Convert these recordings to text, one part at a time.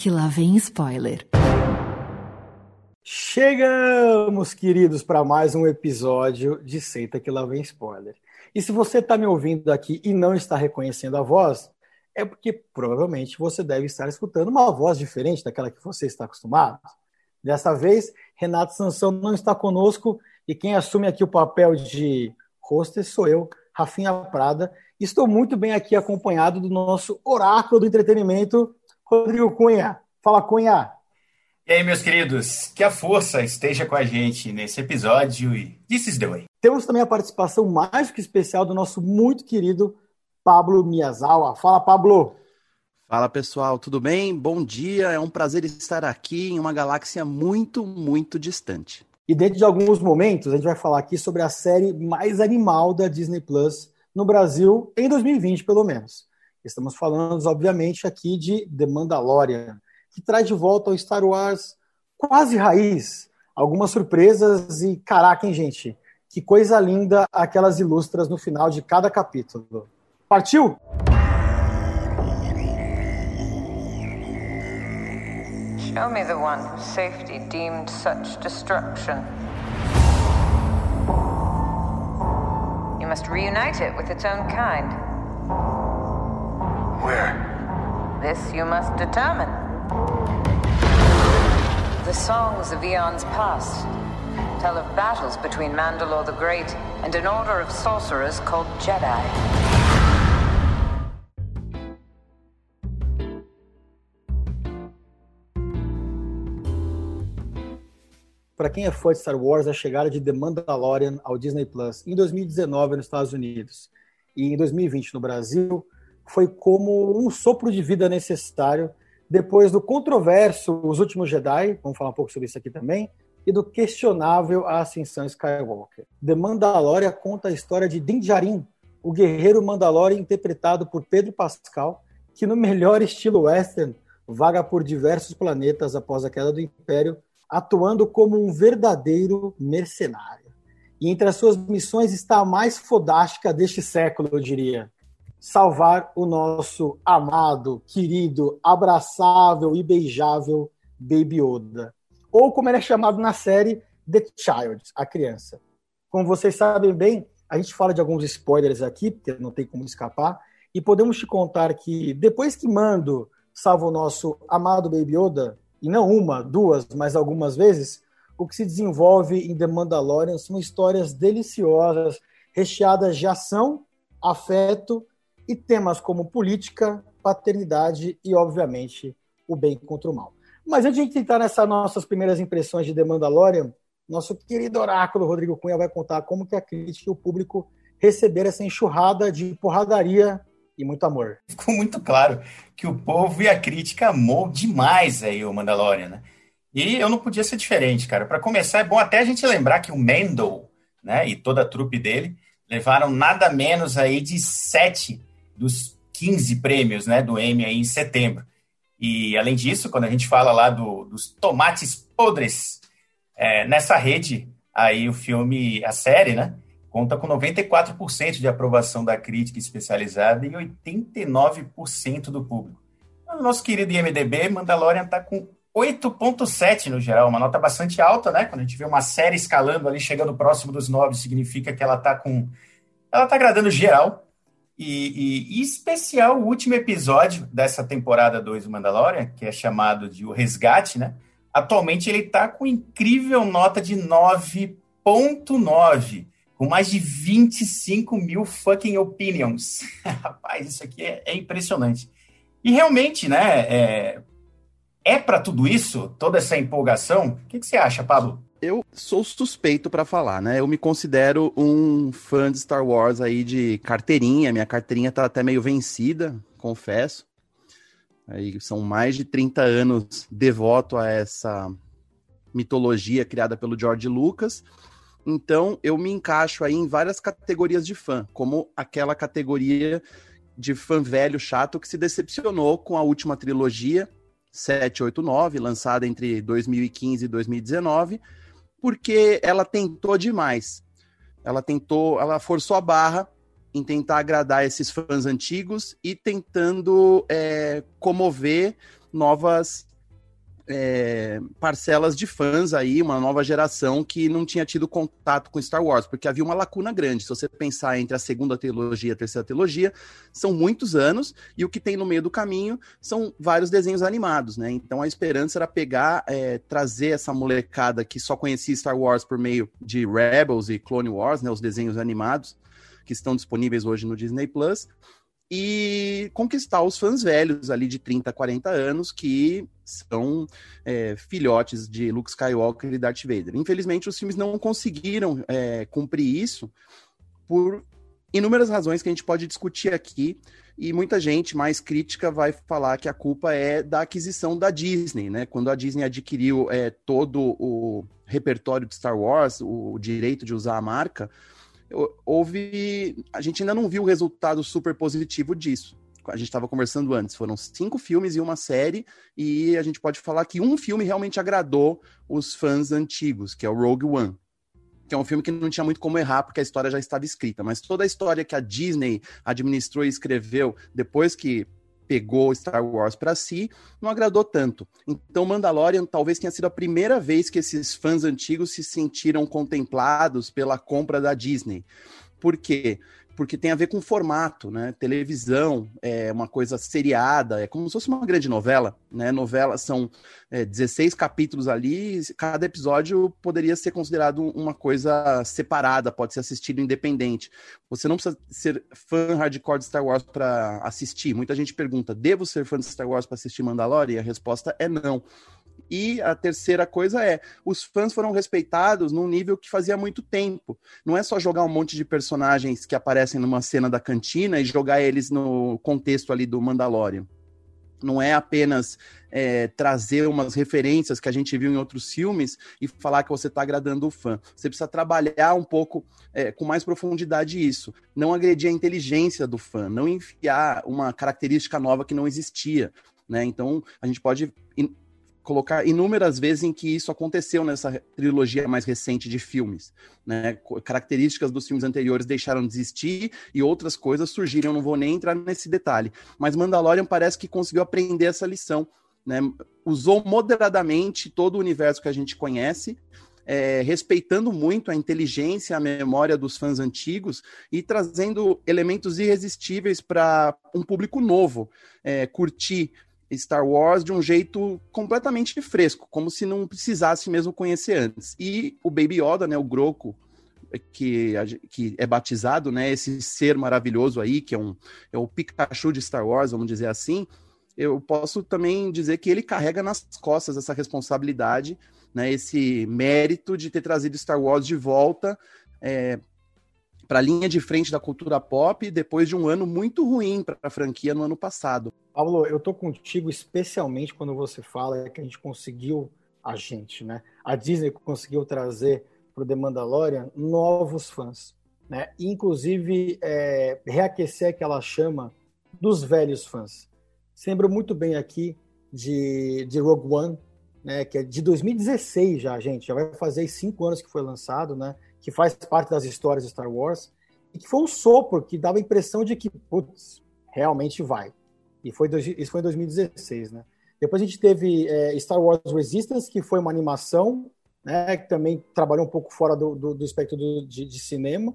que lá vem spoiler. Chegamos, queridos, para mais um episódio de Senta que lá vem spoiler. E se você está me ouvindo aqui e não está reconhecendo a voz, é porque provavelmente você deve estar escutando uma voz diferente daquela que você está acostumado. Dessa vez, Renato Sansão não está conosco e quem assume aqui o papel de hostess sou eu, Rafinha Prada. Estou muito bem aqui acompanhado do nosso oráculo do entretenimento, Rodrigo Cunha. Fala, Cunha! E aí, meus queridos, que a força esteja com a gente nesse episódio e This is the way. Temos também a participação mais que especial do nosso muito querido Pablo Miyazawa. Fala, Pablo! Fala pessoal, tudo bem? Bom dia, é um prazer estar aqui em uma galáxia muito, muito distante. E dentro de alguns momentos, a gente vai falar aqui sobre a série mais animal da Disney Plus no Brasil, em 2020 pelo menos. Estamos falando, obviamente, aqui de The Mandalorian, que traz de volta ao Star Wars quase raiz, algumas surpresas e caraca, hein, gente? Que coisa linda aquelas ilustras no final de cada capítulo. Partiu? Show me the one whose safety deemed such destruction. You must reunite it with its own kind. Where? This you must determine. The songs of eons past tell of battles between Mandalore the Great and an order of sorcerers called Jedi. para quem é fã de Star Wars, a chegada de The Mandalorian ao Disney Plus em 2019 nos Estados Unidos e em 2020 no Brasil foi como um sopro de vida necessário depois do controverso Os Últimos Jedi, vamos falar um pouco sobre isso aqui também, e do questionável A Ascensão Skywalker. The Mandalorian conta a história de Din Djarin, o guerreiro Mandalorian interpretado por Pedro Pascal, que no melhor estilo western vaga por diversos planetas após a queda do Império atuando como um verdadeiro mercenário. E entre as suas missões está a mais fodástica deste século, eu diria. Salvar o nosso amado, querido, abraçável e beijável Baby Yoda. Ou como ele é chamado na série, The Child, a criança. Como vocês sabem bem, a gente fala de alguns spoilers aqui, porque não tem como escapar, e podemos te contar que depois que Mando salva o nosso amado Baby Yoda, e não uma, duas, mas algumas vezes, o que se desenvolve em The Mandalorian são histórias deliciosas, recheadas de ação, afeto e temas como política, paternidade e, obviamente, o bem contra o mal. Mas antes de a gente entrar nessas nossas primeiras impressões de The Mandalorian, nosso querido oráculo Rodrigo Cunha vai contar como que a crítica e o público receberam essa enxurrada de porradaria e muito amor. Ficou muito claro que o povo e a crítica amou demais aí o Mandalorian, né? E eu não podia ser diferente, cara. Para começar, é bom até a gente lembrar que o Mendel, né, e toda a trupe dele levaram nada menos aí de sete dos 15 prêmios, né, do Emmy em setembro. E além disso, quando a gente fala lá do, dos tomates podres é, nessa rede, aí o filme, a série, né, conta com 94% de aprovação da crítica especializada e 89% do público. O nosso querido IMDB, Mandalorian está com 8.7 no geral, uma nota bastante alta, né? Quando a gente vê uma série escalando ali, chegando próximo dos 9, significa que ela está com... Ela está agradando geral. E, e, especial o último episódio dessa temporada 2 do Mandalorian, que é chamado de O Resgate, né? Atualmente ele está com incrível nota de 9.9 com mais de 25 mil fucking opinions. Rapaz, isso aqui é, é, impressionante. E realmente, né, é, é para tudo isso, toda essa empolgação? O que, que você acha, Pablo? Eu sou suspeito para falar, né? Eu me considero um fã de Star Wars aí de carteirinha. Minha carteirinha tá até meio vencida, confesso. Aí são mais de 30 anos devoto a essa mitologia criada pelo George Lucas. Então, eu me encaixo aí em várias categorias de fã, como aquela categoria de fã velho chato que se decepcionou com a última trilogia, 789, lançada entre 2015 e 2019, porque ela tentou demais. Ela tentou, ela forçou a barra em tentar agradar esses fãs antigos e tentando é, comover novas é, parcelas de fãs aí, uma nova geração que não tinha tido contato com Star Wars, porque havia uma lacuna grande. Se você pensar entre a segunda trilogia e a terceira trilogia, são muitos anos, e o que tem no meio do caminho são vários desenhos animados, né? Então a esperança era pegar, é, trazer essa molecada que só conhecia Star Wars por meio de Rebels e Clone Wars, né? Os desenhos animados que estão disponíveis hoje no Disney Plus e conquistar os fãs velhos ali de 30, 40 anos que são é, filhotes de Luke Skywalker e Darth Vader. Infelizmente, os filmes não conseguiram é, cumprir isso por inúmeras razões que a gente pode discutir aqui. E muita gente mais crítica vai falar que a culpa é da aquisição da Disney, né? Quando a Disney adquiriu é, todo o repertório de Star Wars, o direito de usar a marca, houve. A gente ainda não viu o resultado super positivo disso. A gente estava conversando antes, foram cinco filmes e uma série, e a gente pode falar que um filme realmente agradou os fãs antigos, que é o Rogue One. Que é um filme que não tinha muito como errar, porque a história já estava escrita. Mas toda a história que a Disney administrou e escreveu depois que pegou Star Wars para si, não agradou tanto. Então, Mandalorian talvez tenha sido a primeira vez que esses fãs antigos se sentiram contemplados pela compra da Disney. Por quê? Porque tem a ver com formato, né? Televisão é uma coisa seriada, é como se fosse uma grande novela, né? Novela são é, 16 capítulos ali, cada episódio poderia ser considerado uma coisa separada, pode ser assistido independente. Você não precisa ser fã hardcore de Star Wars para assistir. Muita gente pergunta: devo ser fã de Star Wars para assistir Mandalorian? E a resposta é não. E a terceira coisa é, os fãs foram respeitados num nível que fazia muito tempo. Não é só jogar um monte de personagens que aparecem numa cena da cantina e jogar eles no contexto ali do Mandalorian. Não é apenas é, trazer umas referências que a gente viu em outros filmes e falar que você está agradando o fã. Você precisa trabalhar um pouco é, com mais profundidade isso. Não agredir a inteligência do fã, não enfiar uma característica nova que não existia. Né? Então, a gente pode colocar inúmeras vezes em que isso aconteceu nessa trilogia mais recente de filmes. Né? Características dos filmes anteriores deixaram de existir e outras coisas surgiram. Eu não vou nem entrar nesse detalhe. Mas Mandalorian parece que conseguiu aprender essa lição. Né? Usou moderadamente todo o universo que a gente conhece, é, respeitando muito a inteligência, a memória dos fãs antigos e trazendo elementos irresistíveis para um público novo é, curtir Star Wars de um jeito completamente fresco, como se não precisasse mesmo conhecer antes. E o Baby Yoda, né, o Groco, que, que é batizado, né, esse ser maravilhoso aí, que é, um, é o Pikachu de Star Wars, vamos dizer assim, eu posso também dizer que ele carrega nas costas essa responsabilidade, né, esse mérito de ter trazido Star Wars de volta é, para a linha de frente da cultura pop depois de um ano muito ruim para a franquia no ano passado. Paulo, eu tô contigo especialmente quando você fala que a gente conseguiu a gente, né? A Disney conseguiu trazer para o The Mandalorian novos fãs, né? Inclusive é, reaquecer aquela chama dos velhos fãs. Lembro muito bem aqui de, de Rogue One, né? Que é de 2016 já, gente. Já vai fazer cinco anos que foi lançado, né? Que faz parte das histórias de Star Wars, e que foi um sopro que dava a impressão de que, putz, realmente vai. E foi, isso foi em 2016, né? Depois a gente teve é, Star Wars Resistance, que foi uma animação, né, que também trabalhou um pouco fora do, do, do espectro do, de, de, cinema.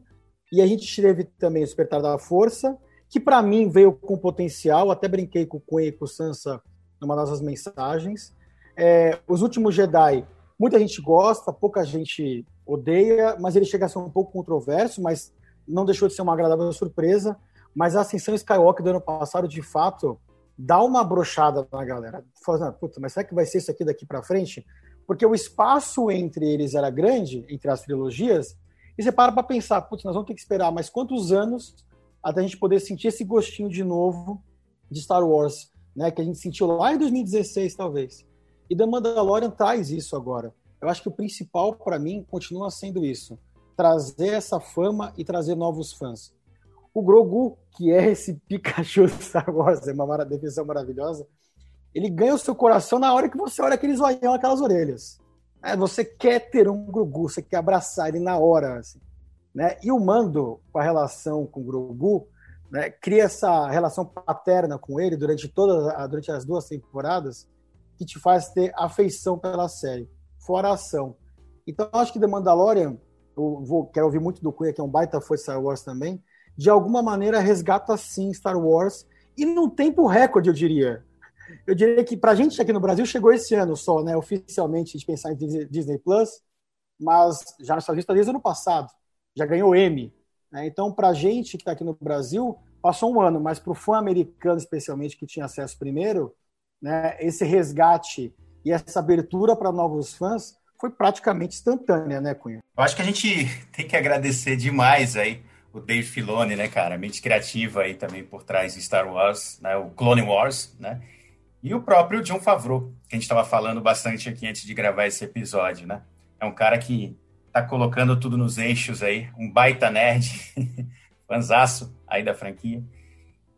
E a gente teve também o Despertar da Força, que para mim veio com potencial, até brinquei com o Queen e com o Sansa numa das mensagens. É, Os Últimos Jedi, muita gente gosta, pouca gente odeia, mas ele chega a ser um pouco controverso, mas não deixou de ser uma agradável surpresa. Mas a Ascensão Skywalker do ano passado, de fato, dá uma brochada na galera. Fala, puta, mas será que vai ser isso aqui daqui para frente? Porque o espaço entre eles era grande, entre as trilogias, e você para para pensar, putz, nós vamos ter que esperar mais quantos anos até a gente poder sentir esse gostinho de novo de Star Wars, né? Que a gente sentiu lá em 2016, talvez. E The Mandalorian traz isso agora. Eu acho que o principal para mim continua sendo isso: trazer essa fama e trazer novos fãs. O Grogu, que é esse Pikachu Star Wars, é uma definição maravilhosa, ele ganha o seu coração na hora que você olha aqueles olhão, aquelas orelhas. É, você quer ter um Grogu, você quer abraçar ele na hora. Assim, né? E o Mando, com a relação com o Grogu, né, cria essa relação paterna com ele durante, todas durante as duas temporadas, que te faz ter afeição pela série, fora a ação. Então, acho que The Mandalorian, eu vou, quero ouvir muito do Cunha, que é um baita de Star Wars também, de alguma maneira resgata sim Star Wars, e num tempo recorde, eu diria. Eu diria que para a gente aqui no Brasil chegou esse ano só, né, oficialmente, de pensar em Disney Plus, mas já nos Estados Unidos desde ano passado, já ganhou M. Né? Então, para a gente que está aqui no Brasil, passou um ano, mas para o fã americano, especialmente, que tinha acesso primeiro, né, esse resgate e essa abertura para novos fãs foi praticamente instantânea, né, Cunha? Eu acho que a gente tem que agradecer demais aí o Dave Filoni, né, cara, mente criativa aí também por trás de Star Wars, né, o Clone Wars, né, e o próprio John Favreau, que a gente estava falando bastante aqui antes de gravar esse episódio, né, é um cara que tá colocando tudo nos eixos aí, um baita nerd, fanzaço aí da franquia.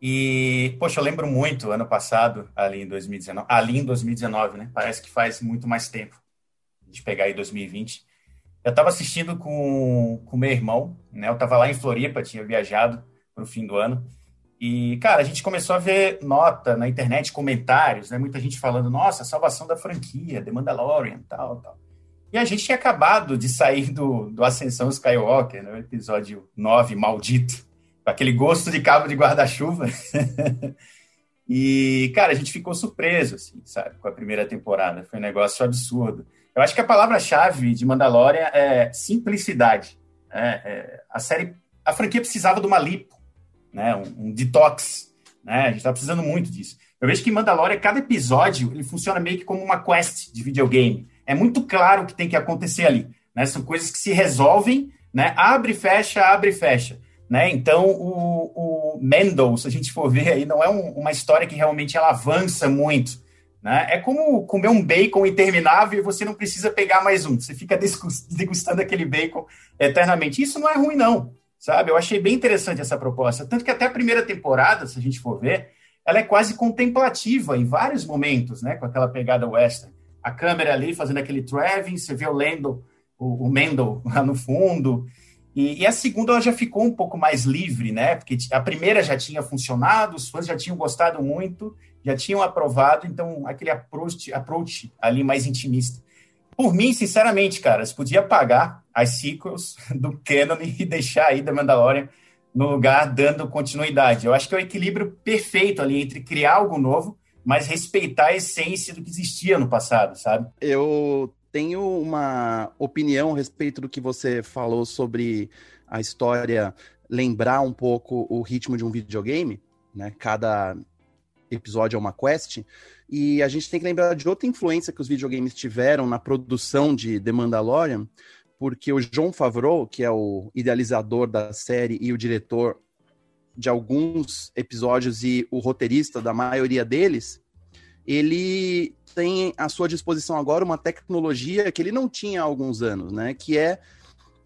E, poxa, eu lembro muito, ano passado, ali em 2019, ali em 2019, né? Parece que faz muito mais tempo de pegar aí 2020. Eu estava assistindo com o meu irmão, né? Eu estava lá em Floripa, tinha viajado para o fim do ano. E, cara, a gente começou a ver nota na internet, comentários, né? Muita gente falando, nossa, salvação da franquia, The Mandalorian, tal, tal. E a gente tinha acabado de sair do, do Ascensão Skywalker, né? episódio 9, maldito, aquele gosto de cabo de guarda-chuva. e, cara, a gente ficou surpreso, assim, sabe, com a primeira temporada. Foi um negócio absurdo. Eu acho que a palavra-chave de Mandalorian é simplicidade. Né? É, a série, a franquia precisava de uma lipo, né? um, um detox. Né? A gente está precisando muito disso. Eu vejo que Mandalorian, cada episódio, ele funciona meio que como uma quest de videogame. É muito claro o que tem que acontecer ali. Né? São coisas que se resolvem, né? abre, fecha, abre, fecha. Né? Então, o, o Mendel, se a gente for ver aí, não é um, uma história que realmente ela avança muito. Né? É como comer um bacon interminável e você não precisa pegar mais um. Você fica degustando aquele bacon eternamente. Isso não é ruim, não. Sabe? Eu achei bem interessante essa proposta. Tanto que até a primeira temporada, se a gente for ver, ela é quase contemplativa em vários momentos, né? Com aquela pegada western. A câmera ali fazendo aquele traveling, você vê o Lando, o, o Mendel lá no fundo. E, e, a segunda ela já ficou um pouco mais livre, né? Porque a primeira já tinha funcionado, os fãs já tinham gostado muito, já tinham aprovado, então aquele approach, approach ali mais intimista. Por mim, sinceramente, cara, você podia apagar as sequels do Canon e deixar aí da Mandalorian no lugar dando continuidade. Eu acho que é o equilíbrio perfeito ali entre criar algo novo, mas respeitar a essência do que existia no passado, sabe? Eu tenho uma opinião a respeito do que você falou sobre a história lembrar um pouco o ritmo de um videogame, né? Cada episódio é uma quest. E a gente tem que lembrar de outra influência que os videogames tiveram na produção de The Mandalorian, porque o John Favreau, que é o idealizador da série e o diretor de alguns episódios e o roteirista da maioria deles, ele tem à sua disposição agora uma tecnologia que ele não tinha há alguns anos, né? Que é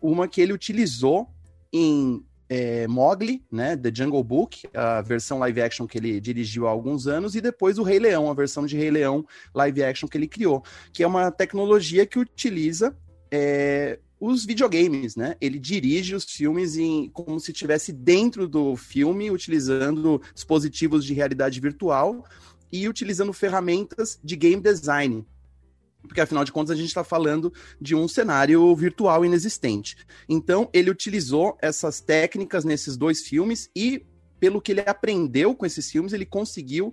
uma que ele utilizou em é, Mowgli, né, The Jungle Book, a versão live action que ele dirigiu há alguns anos, e depois o Rei Leão, a versão de Rei Leão live action que ele criou, que é uma tecnologia que utiliza é, os videogames, né? Ele dirige os filmes em, como se estivesse dentro do filme, utilizando dispositivos de realidade virtual e utilizando ferramentas de game design porque afinal de contas a gente está falando de um cenário virtual inexistente. Então ele utilizou essas técnicas nesses dois filmes e pelo que ele aprendeu com esses filmes ele conseguiu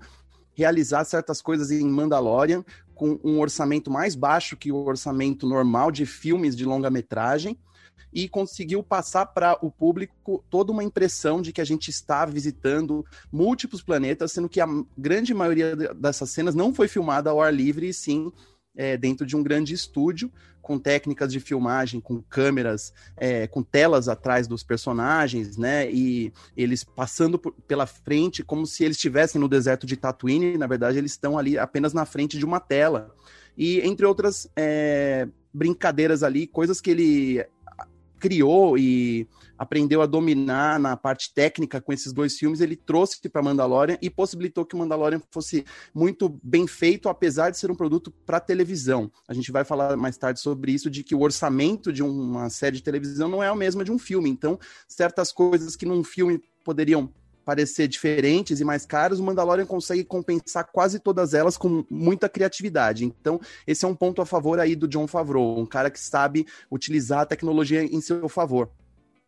realizar certas coisas em Mandalorian com um orçamento mais baixo que o orçamento normal de filmes de longa-metragem e conseguiu passar para o público toda uma impressão de que a gente está visitando múltiplos planetas, sendo que a grande maioria dessas cenas não foi filmada ao ar livre, e sim é, dentro de um grande estúdio, com técnicas de filmagem, com câmeras, é, com telas atrás dos personagens, né? E eles passando por, pela frente como se eles estivessem no deserto de Tatooine, na verdade eles estão ali apenas na frente de uma tela. E entre outras é, brincadeiras ali, coisas que ele criou e aprendeu a dominar na parte técnica com esses dois filmes, ele trouxe para Mandalorian e possibilitou que o Mandalorian fosse muito bem feito, apesar de ser um produto para televisão. A gente vai falar mais tarde sobre isso, de que o orçamento de uma série de televisão não é o mesmo de um filme. Então, certas coisas que num filme poderiam parecer diferentes e mais caros, o Mandalorian consegue compensar quase todas elas com muita criatividade. Então, esse é um ponto a favor aí do John Favreau, um cara que sabe utilizar a tecnologia em seu favor.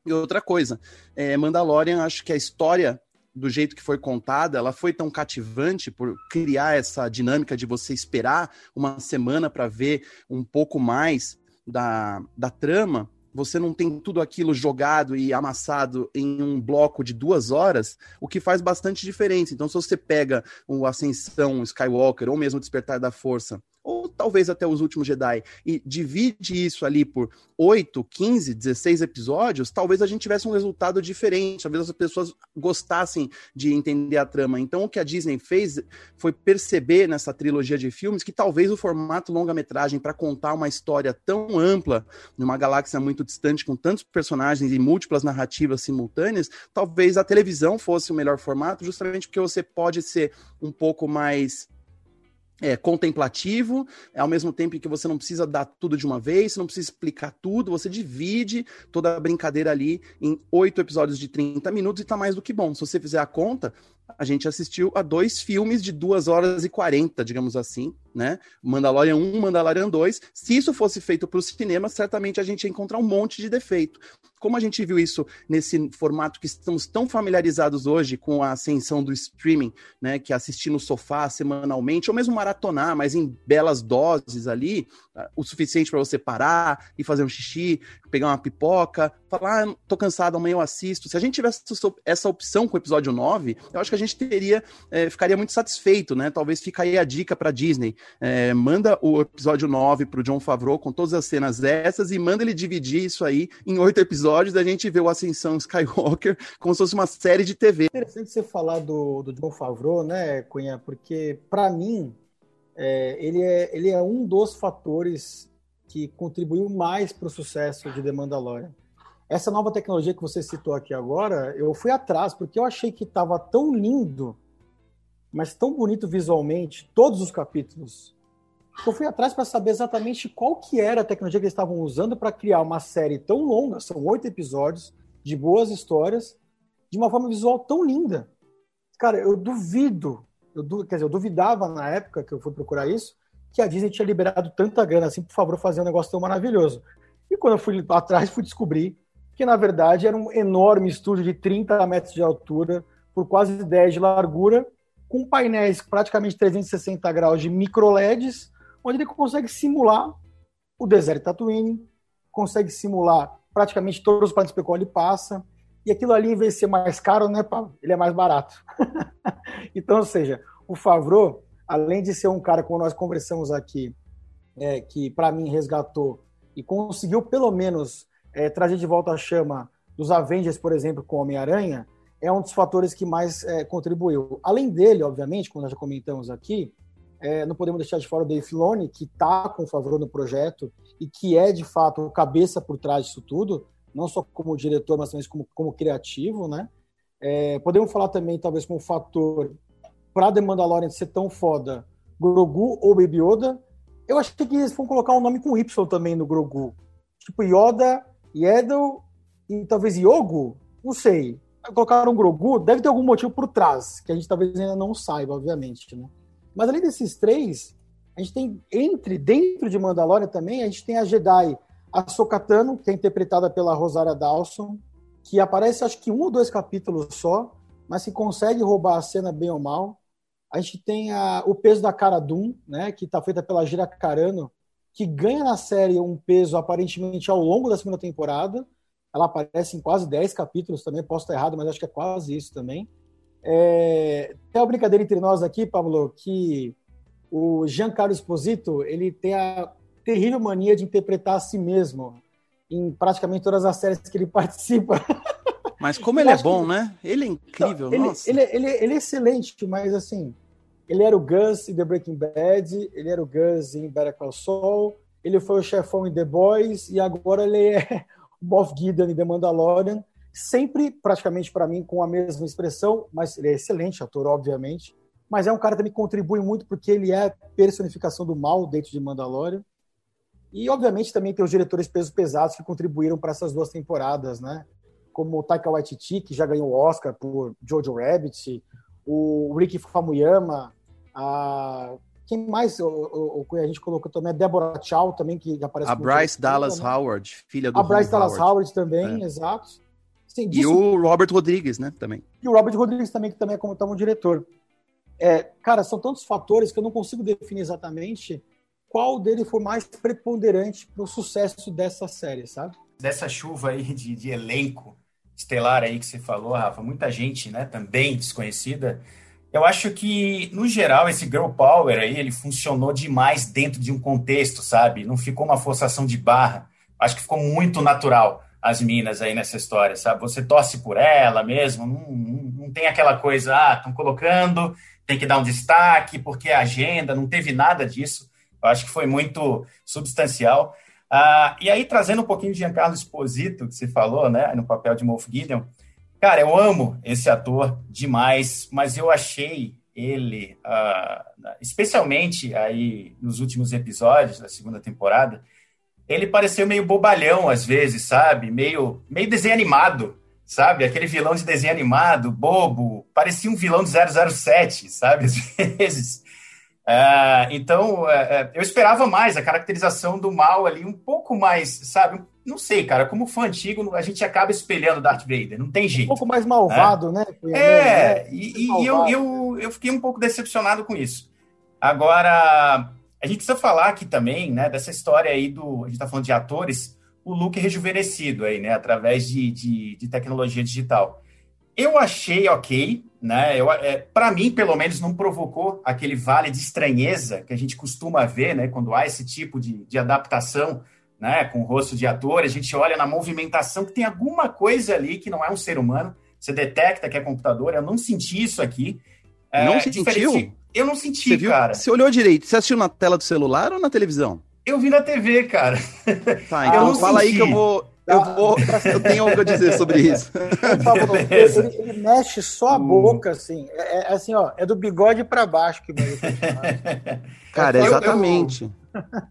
E outra coisa, é, Mandalorian, acho que a história do jeito que foi contada, ela foi tão cativante por criar essa dinâmica de você esperar uma semana para ver um pouco mais da, da trama, você não tem tudo aquilo jogado e amassado em um bloco de duas horas, o que faz bastante diferença. Então, se você pega o Ascensão Skywalker ou mesmo o Despertar da Força ou talvez até os últimos Jedi, e divide isso ali por 8, 15, 16 episódios, talvez a gente tivesse um resultado diferente, talvez as pessoas gostassem de entender a trama. Então, o que a Disney fez foi perceber nessa trilogia de filmes que talvez o formato longa-metragem para contar uma história tão ampla, numa galáxia muito distante, com tantos personagens e múltiplas narrativas simultâneas, talvez a televisão fosse o melhor formato, justamente porque você pode ser um pouco mais é, contemplativo, ao mesmo tempo que você não precisa dar tudo de uma vez, você não precisa explicar tudo, você divide toda a brincadeira ali em oito episódios de 30 minutos e tá mais do que bom. Se você fizer a conta, a gente assistiu a dois filmes de duas horas e 40, digamos assim, né? Mandalorian 1, Mandalorian 2. Se isso fosse feito para o cinema, certamente a gente ia encontrar um monte de defeito. Como a gente viu isso nesse formato que estamos tão familiarizados hoje com a ascensão do streaming, né? Que é assistir no sofá semanalmente, ou mesmo maratonar, mas em belas doses ali, ah, o suficiente para você parar e fazer um xixi, pegar uma pipoca, falar, ah, tô cansado, amanhã eu assisto. Se a gente tivesse essa opção com o episódio 9, eu acho que a gente teria, é, ficaria muito satisfeito, né? Talvez fica aí a dica para Disney. É, manda o episódio 9 pro John Favreau com todas as cenas dessas e manda ele dividir isso aí em oito episódios da gente ver o Ascensão Skywalker como se fosse uma série de TV. Interessante você falar do, do John Favreau, né, Cunha? Porque, para mim, é, ele, é, ele é um dos fatores que contribuiu mais para o sucesso de The Mandalorian. Essa nova tecnologia que você citou aqui agora, eu fui atrás, porque eu achei que estava tão lindo, mas tão bonito visualmente, todos os capítulos. Eu fui atrás para saber exatamente qual que era a tecnologia que eles estavam usando para criar uma série tão longa, são oito episódios, de boas histórias, de uma forma visual tão linda. Cara, eu duvido, eu, quer dizer, eu duvidava na época que eu fui procurar isso, que a Disney tinha liberado tanta grana assim, por favor, fazer um negócio tão maravilhoso. E quando eu fui atrás, fui descobrir que, na verdade, era um enorme estúdio de 30 metros de altura, por quase 10 de largura, com painéis praticamente 360 graus de micro LEDs, onde ele consegue simular o deserto Tatooine, consegue simular praticamente todos os planetas pelo qual ele passa, e aquilo ali, em vez de ser mais caro, né, Paulo? Ele é mais barato. então, ou seja, o Favreau, além de ser um cara, como nós conversamos aqui, é, que para mim resgatou e conseguiu pelo menos é, trazer de volta a chama dos Avengers, por exemplo, com Homem-Aranha, é um dos fatores que mais é, contribuiu. Além dele, obviamente, como nós já comentamos aqui, é, não podemos deixar de fora o Dave Filoni, que está com favor no projeto e que é, de fato, o cabeça por trás disso tudo, não só como diretor, mas também como, como criativo, né? É, podemos falar também, talvez, como fator para The Mandalorian ser tão foda, Grogu ou Baby Yoda. Eu achei que eles vão colocar um nome com Y também no Grogu. Tipo Yoda, Yedo e talvez Yogo? Não sei. Colocaram um Grogu, deve ter algum motivo por trás, que a gente talvez ainda não saiba, obviamente, né? Mas além desses três, a gente tem, entre, dentro de Mandalorian também, a gente tem a Jedi Ahsoka que é interpretada pela Rosária Dawson, que aparece acho que um ou dois capítulos só, mas que consegue roubar a cena bem ou mal. A gente tem a, o peso da cara Doom, né, que está feita pela Gira Carano, que ganha na série um peso aparentemente ao longo da segunda temporada. Ela aparece em quase 10 capítulos também, posso estar errado, mas acho que é quase isso também. É, tem uma brincadeira entre nós aqui, Pablo, que o Giancarlo Esposito ele tem a terrível mania de interpretar a si mesmo em praticamente todas as séries que ele participa. Mas como ele é bom, que... né? Ele é incrível, ele, nossa. Ele, ele, ele, é excelente, mas assim, ele era o Gus em The Breaking Bad, ele era o Gus em Better Call Saul, ele foi o chefão em The Boys e agora ele é Moff Gideon em The Mandalorian. Sempre, praticamente para mim, com a mesma expressão, mas ele é excelente ator, obviamente. Mas é um cara que também contribui muito porque ele é personificação do mal dentro de Mandalorian. E, obviamente, também tem os diretores pesos pesados que contribuíram para essas duas temporadas, né? como o Taika Waititi, que já ganhou o Oscar por Jojo Rabbit, o Ricky Famuyama, a quem mais o, o, o, a gente colocou também a Deborah Chow também que aparece a Bryce Dallas né? Howard filha do a Bryce Dallas Howard, Howard também é. exato Sim, disso... e o Robert Rodrigues né também. E o Robert Rodrigues também que também é como um diretor. É, cara são tantos fatores que eu não consigo definir exatamente qual dele foi mais preponderante para o sucesso dessa série sabe? Dessa chuva aí de, de elenco estelar aí que você falou Rafa muita gente né também desconhecida eu acho que, no geral, esse girl power aí, ele funcionou demais dentro de um contexto, sabe? Não ficou uma forçação de barra. Acho que ficou muito natural as minas aí nessa história, sabe? Você torce por ela mesmo, não, não, não tem aquela coisa, ah, estão colocando, tem que dar um destaque, porque a agenda, não teve nada disso. Eu acho que foi muito substancial. Ah, e aí, trazendo um pouquinho de Giancarlo Esposito, que você falou, né, no papel de Moff Gideon, Cara, eu amo esse ator demais, mas eu achei ele, uh, especialmente aí nos últimos episódios da segunda temporada, ele pareceu meio bobalhão às vezes, sabe? Meio, meio desenho animado, sabe? Aquele vilão de desenho animado, bobo, parecia um vilão de 007, sabe? Às vezes. Uh, então, uh, eu esperava mais a caracterização do mal ali, um pouco mais, sabe? Não sei, cara, como fã antigo, a gente acaba espelhando Darth Vader, não tem jeito. Um pouco mais malvado, né? né? É, e, e eu, eu, eu fiquei um pouco decepcionado com isso. Agora, a gente precisa falar aqui também, né, dessa história aí do. A gente tá falando de atores, o Luke rejuvenescido aí, né, através de, de, de tecnologia digital. Eu achei ok, né? Eu, é, para mim, pelo menos, não provocou aquele vale de estranheza que a gente costuma ver, né, quando há esse tipo de, de adaptação né, com o rosto de ator, a gente olha na movimentação que tem alguma coisa ali que não é um ser humano, você detecta que é computador, eu não senti isso aqui. É, não sentiu? Eu não senti, você viu? cara. Você olhou direito, você assistiu na tela do celular ou na televisão? Eu vi na TV, cara. Tá, então fala senti. aí que eu vou, eu, vou, eu tenho algo a dizer sobre isso. ele, ele, mexe só a boca, assim. É, é assim, ó, é do bigode para baixo que Cara, exatamente. Eu,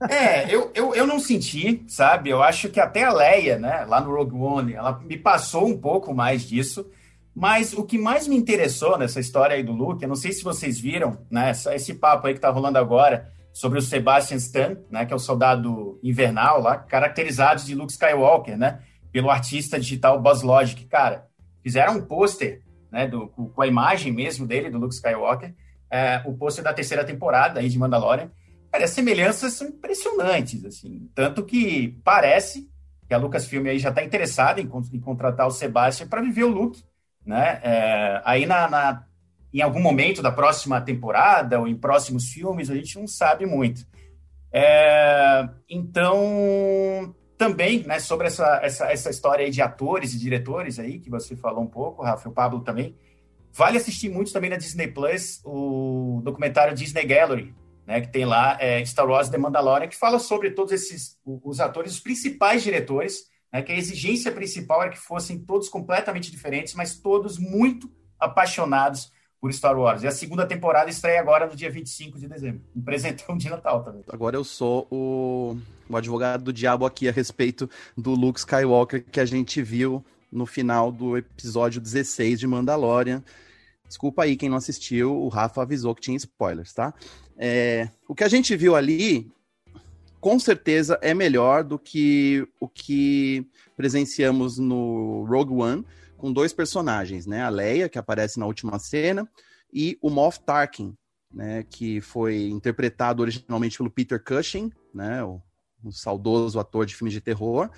é, eu, eu, eu não senti, sabe? Eu acho que até a Leia, né, lá no Rogue One, ela me passou um pouco mais disso. Mas o que mais me interessou nessa história aí do Luke, eu não sei se vocês viram, né, esse papo aí que tá rolando agora sobre o Sebastian Stan, né, que é o soldado invernal lá, caracterizado de Luke Skywalker, né, pelo artista digital Buzz Logic. Cara, fizeram um pôster, né, do, com a imagem mesmo dele, do Luke Skywalker, é, o pôster da terceira temporada aí de Mandalorian, Cara, as semelhanças são impressionantes, assim. Tanto que parece que a Lucasfilm aí já está interessada em, em, contratar o Sebastian para viver o Luke, né? É, aí na, na, em algum momento da próxima temporada ou em próximos filmes, a gente não sabe muito. É, então, também, né, sobre essa, essa, essa história de atores e diretores aí, que você falou um pouco, Rafa, o Pablo também, vale assistir muito também na Disney Plus o documentário Disney Gallery, né, que tem lá é, Star Wars The Mandalorian, que fala sobre todos esses os atores, os principais diretores, né, que a exigência principal era que fossem todos completamente diferentes, mas todos muito apaixonados por Star Wars. E a segunda temporada estreia agora no dia 25 de dezembro. Um presentão de Natal também. Agora eu sou o, o advogado do diabo aqui a respeito do Luke Skywalker que a gente viu no final do episódio 16 de Mandalorian. Desculpa aí quem não assistiu, o Rafa avisou que tinha spoilers, tá? É, o que a gente viu ali, com certeza, é melhor do que o que presenciamos no Rogue One, com dois personagens, né? A Leia, que aparece na última cena, e o Moff Tarkin, né? Que foi interpretado originalmente pelo Peter Cushing, né? O, o saudoso ator de filmes de terror,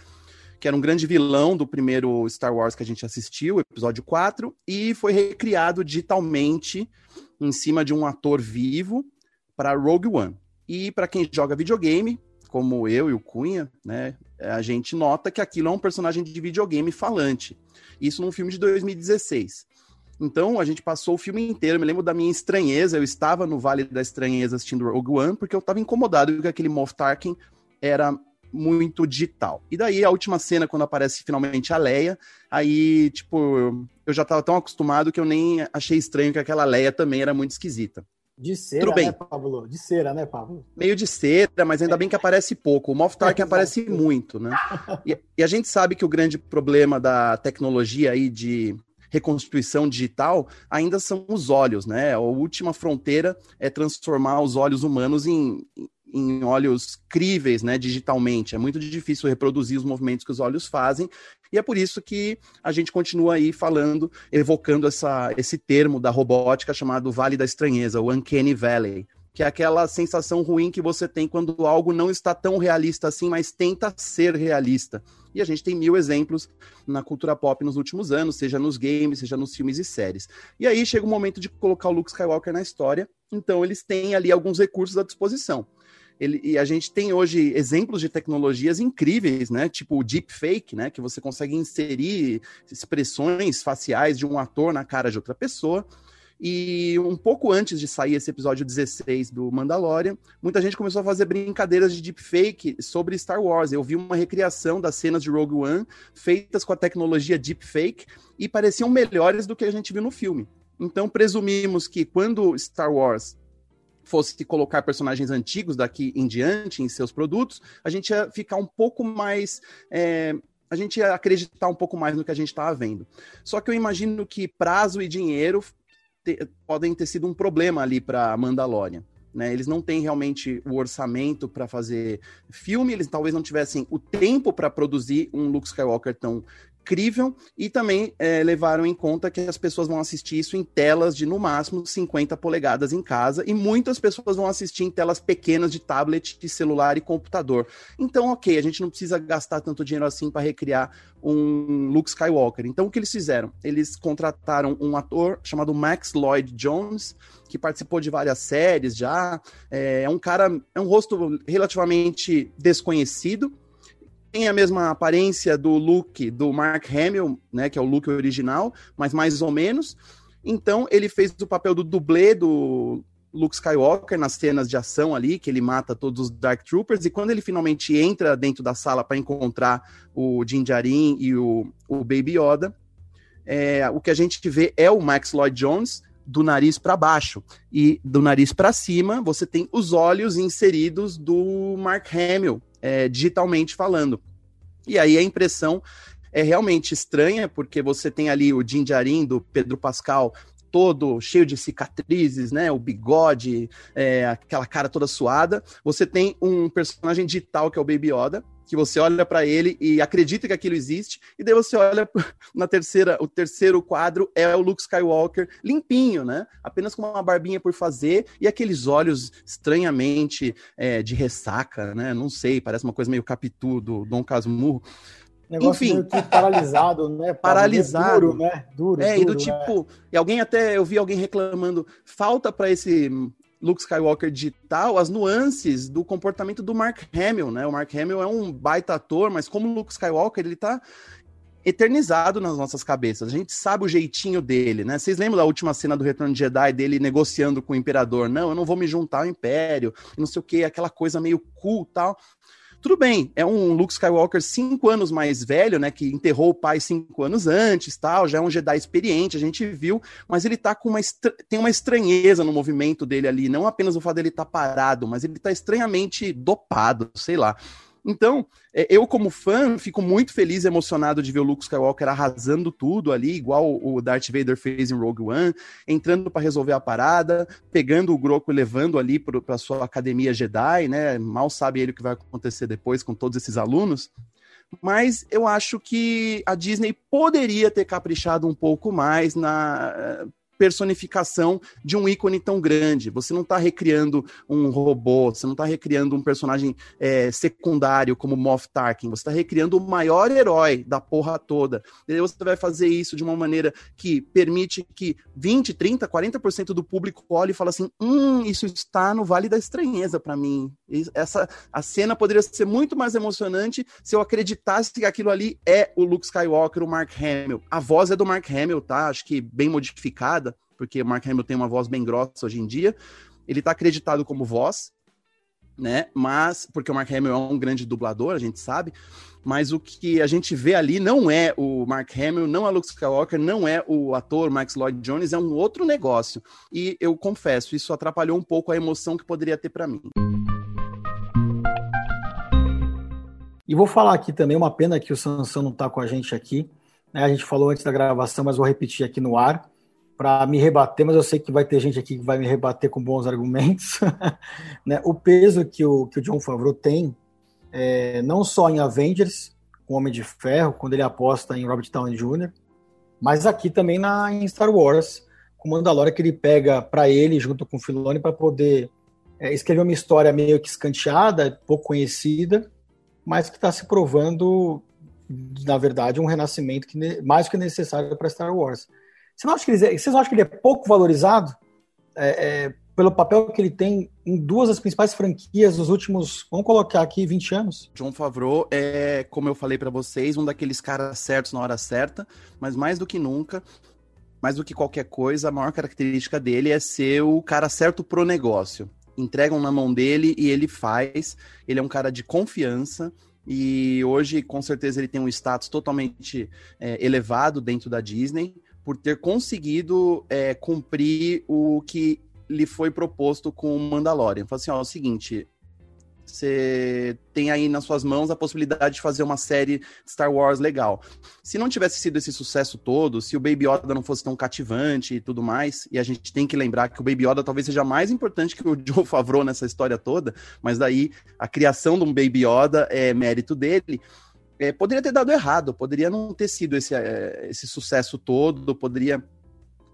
que era um grande vilão do primeiro Star Wars que a gente assistiu, episódio 4, e foi recriado digitalmente em cima de um ator vivo para Rogue One. E para quem joga videogame, como eu e o Cunha, né, a gente nota que aquilo é um personagem de videogame falante. Isso num filme de 2016. Então, a gente passou o filme inteiro. Eu me lembro da minha estranheza. Eu estava no Vale da Estranheza assistindo Rogue One, porque eu estava incomodado com aquele Moff Tarkin era muito digital. E daí, a última cena, quando aparece finalmente a Leia, aí, tipo, eu já estava tão acostumado que eu nem achei estranho que aquela Leia também era muito esquisita. De cera, Tudo bem. né, Pablo? De cera, né, Pablo? Meio de cera, mas ainda bem que aparece pouco. O Moff Tarkin é, aparece muito, né? E, e, a gente sabe que o grande problema da tecnologia aí de reconstituição digital ainda são os olhos, né? A última fronteira é transformar os olhos humanos em, em olhos críveis, né, digitalmente. É muito difícil reproduzir os movimentos que os olhos fazem, e é por isso que a gente continua aí falando, evocando essa, esse termo da robótica chamado Vale da Estranheza, o Uncanny Valley, que é aquela sensação ruim que você tem quando algo não está tão realista assim, mas tenta ser realista. E a gente tem mil exemplos na cultura pop nos últimos anos, seja nos games, seja nos filmes e séries. E aí chega o momento de colocar o Luke Skywalker na história, então eles têm ali alguns recursos à disposição. Ele, e a gente tem hoje exemplos de tecnologias incríveis, né? Tipo o deepfake, né? Que você consegue inserir expressões faciais de um ator na cara de outra pessoa. E um pouco antes de sair esse episódio 16 do Mandalorian, muita gente começou a fazer brincadeiras de deepfake sobre Star Wars. Eu vi uma recriação das cenas de Rogue One feitas com a tecnologia deepfake e pareciam melhores do que a gente viu no filme. Então presumimos que quando Star Wars fosse colocar personagens antigos daqui em diante em seus produtos, a gente ia ficar um pouco mais. É, a gente ia acreditar um pouco mais no que a gente estava vendo. Só que eu imagino que prazo e dinheiro te, podem ter sido um problema ali para Mandalorian. Né, eles não têm realmente o orçamento para fazer filme, eles talvez não tivessem o tempo para produzir um Luke Skywalker tão incrível e também é, levaram em conta que as pessoas vão assistir isso em telas de no máximo 50 polegadas em casa e muitas pessoas vão assistir em telas pequenas de tablet, de celular e computador. Então, ok, a gente não precisa gastar tanto dinheiro assim para recriar um Luke Skywalker. Então, o que eles fizeram? Eles contrataram um ator chamado Max Lloyd Jones, que participou de várias séries já. É, é um cara, é um rosto relativamente desconhecido, tem a mesma aparência do look do Mark Hamill, né, que é o look original, mas mais ou menos. Então, ele fez o papel do dublê do Luke Skywalker nas cenas de ação ali, que ele mata todos os Dark Troopers, e quando ele finalmente entra dentro da sala para encontrar o Din Djarin e o, o Baby Yoda, é, o que a gente vê é o Max Lloyd Jones do nariz para baixo e do nariz para cima você tem os olhos inseridos do Mark Hamill, é, digitalmente falando. E aí a impressão é realmente estranha, porque você tem ali o Jinjarin do Pedro Pascal todo cheio de cicatrizes, né? O bigode, é, aquela cara toda suada. Você tem um personagem digital que é o Baby Yoda, que você olha para ele e acredita que aquilo existe, e daí você olha na terceira, o terceiro quadro é o Luke Skywalker limpinho, né? Apenas com uma barbinha por fazer e aqueles olhos estranhamente é, de ressaca, né? Não sei, parece uma coisa meio capitu do Dom Casmurro. Negócio Enfim, paralisado, né? Paralisado, duro, né? Duro. É, duro, e do né? tipo, e alguém até eu vi alguém reclamando, falta para esse Luke Skywalker digital as nuances do comportamento do Mark Hamill, né? O Mark Hamill é um baita ator, mas como Luke Skywalker, ele tá eternizado nas nossas cabeças. A gente sabe o jeitinho dele, né? Vocês lembram da última cena do Retorno de Jedi dele negociando com o Imperador? Não, eu não vou me juntar ao Império, não sei o que, aquela coisa meio cool tal. Tudo bem, é um Luke Skywalker cinco anos mais velho, né? Que enterrou o pai cinco anos antes, tal. Já é um Jedi experiente, a gente viu, mas ele tá com uma tem uma estranheza no movimento dele ali. Não apenas o fato dele estar tá parado, mas ele tá estranhamente dopado, sei lá. Então, é, eu, como fã, fico muito feliz e emocionado de ver o Luke Skywalker arrasando tudo ali, igual o Darth Vader fez em Rogue One, entrando para resolver a parada, pegando o Groco e levando ali para sua academia Jedi, né? Mal sabe ele o que vai acontecer depois com todos esses alunos. Mas eu acho que a Disney poderia ter caprichado um pouco mais na personificação de um ícone tão grande. Você não está recriando um robô, você não está recriando um personagem é, secundário como Moff Tarkin, você está recriando o maior herói da porra toda. E você vai fazer isso de uma maneira que permite que 20, 30, 40% do público olhe e fale assim: hum, isso está no Vale da Estranheza para mim. Essa, a cena poderia ser muito mais emocionante se eu acreditasse que aquilo ali é o Luke Skywalker, o Mark Hamill. A voz é do Mark Hamill, tá? Acho que bem modificada porque o Mark Hamill tem uma voz bem grossa hoje em dia. Ele está acreditado como voz. né? Mas, porque o Mark Hamill é um grande dublador, a gente sabe, mas o que a gente vê ali não é o Mark Hamill, não é o Luke Skywalker, não é o ator Max Lloyd Jones, é um outro negócio. E eu confesso, isso atrapalhou um pouco a emoção que poderia ter para mim. E vou falar aqui também, uma pena que o Sansão não está com a gente aqui. Né? A gente falou antes da gravação, mas vou repetir aqui no ar para me rebater, mas eu sei que vai ter gente aqui que vai me rebater com bons argumentos. né? O peso que o, que o John Favreau tem, é, não só em Avengers, com Homem de Ferro, quando ele aposta em Robert Downey Jr., mas aqui também na, em Star Wars, com Mandalorian, que ele pega para ele, junto com o Filoni, para poder é, escrever uma história meio que escanteada, pouco conhecida, mas que está se provando, na verdade, um renascimento que, mais que necessário para Star Wars. Você não acha que ele, é, vocês não acham que ele é pouco valorizado é, é, pelo papel que ele tem em duas das principais franquias dos últimos, vamos colocar aqui, 20 anos? John Favreau é, como eu falei para vocês, um daqueles caras certos na hora certa, mas mais do que nunca, mais do que qualquer coisa, a maior característica dele é ser o cara certo pro negócio entregam na mão dele e ele faz. Ele é um cara de confiança. E hoje, com certeza, ele tem um status totalmente é, elevado dentro da Disney por ter conseguido é, cumprir o que lhe foi proposto com o Mandalorian. Fala assim: ó, é o seguinte, você tem aí nas suas mãos a possibilidade de fazer uma série Star Wars legal. Se não tivesse sido esse sucesso todo, se o Baby Yoda não fosse tão cativante e tudo mais, e a gente tem que lembrar que o Baby Yoda talvez seja mais importante que o Joe Favreau nessa história toda, mas daí a criação de um Baby Yoda é mérito dele. É, poderia ter dado errado, poderia não ter sido esse, é, esse sucesso todo, poderia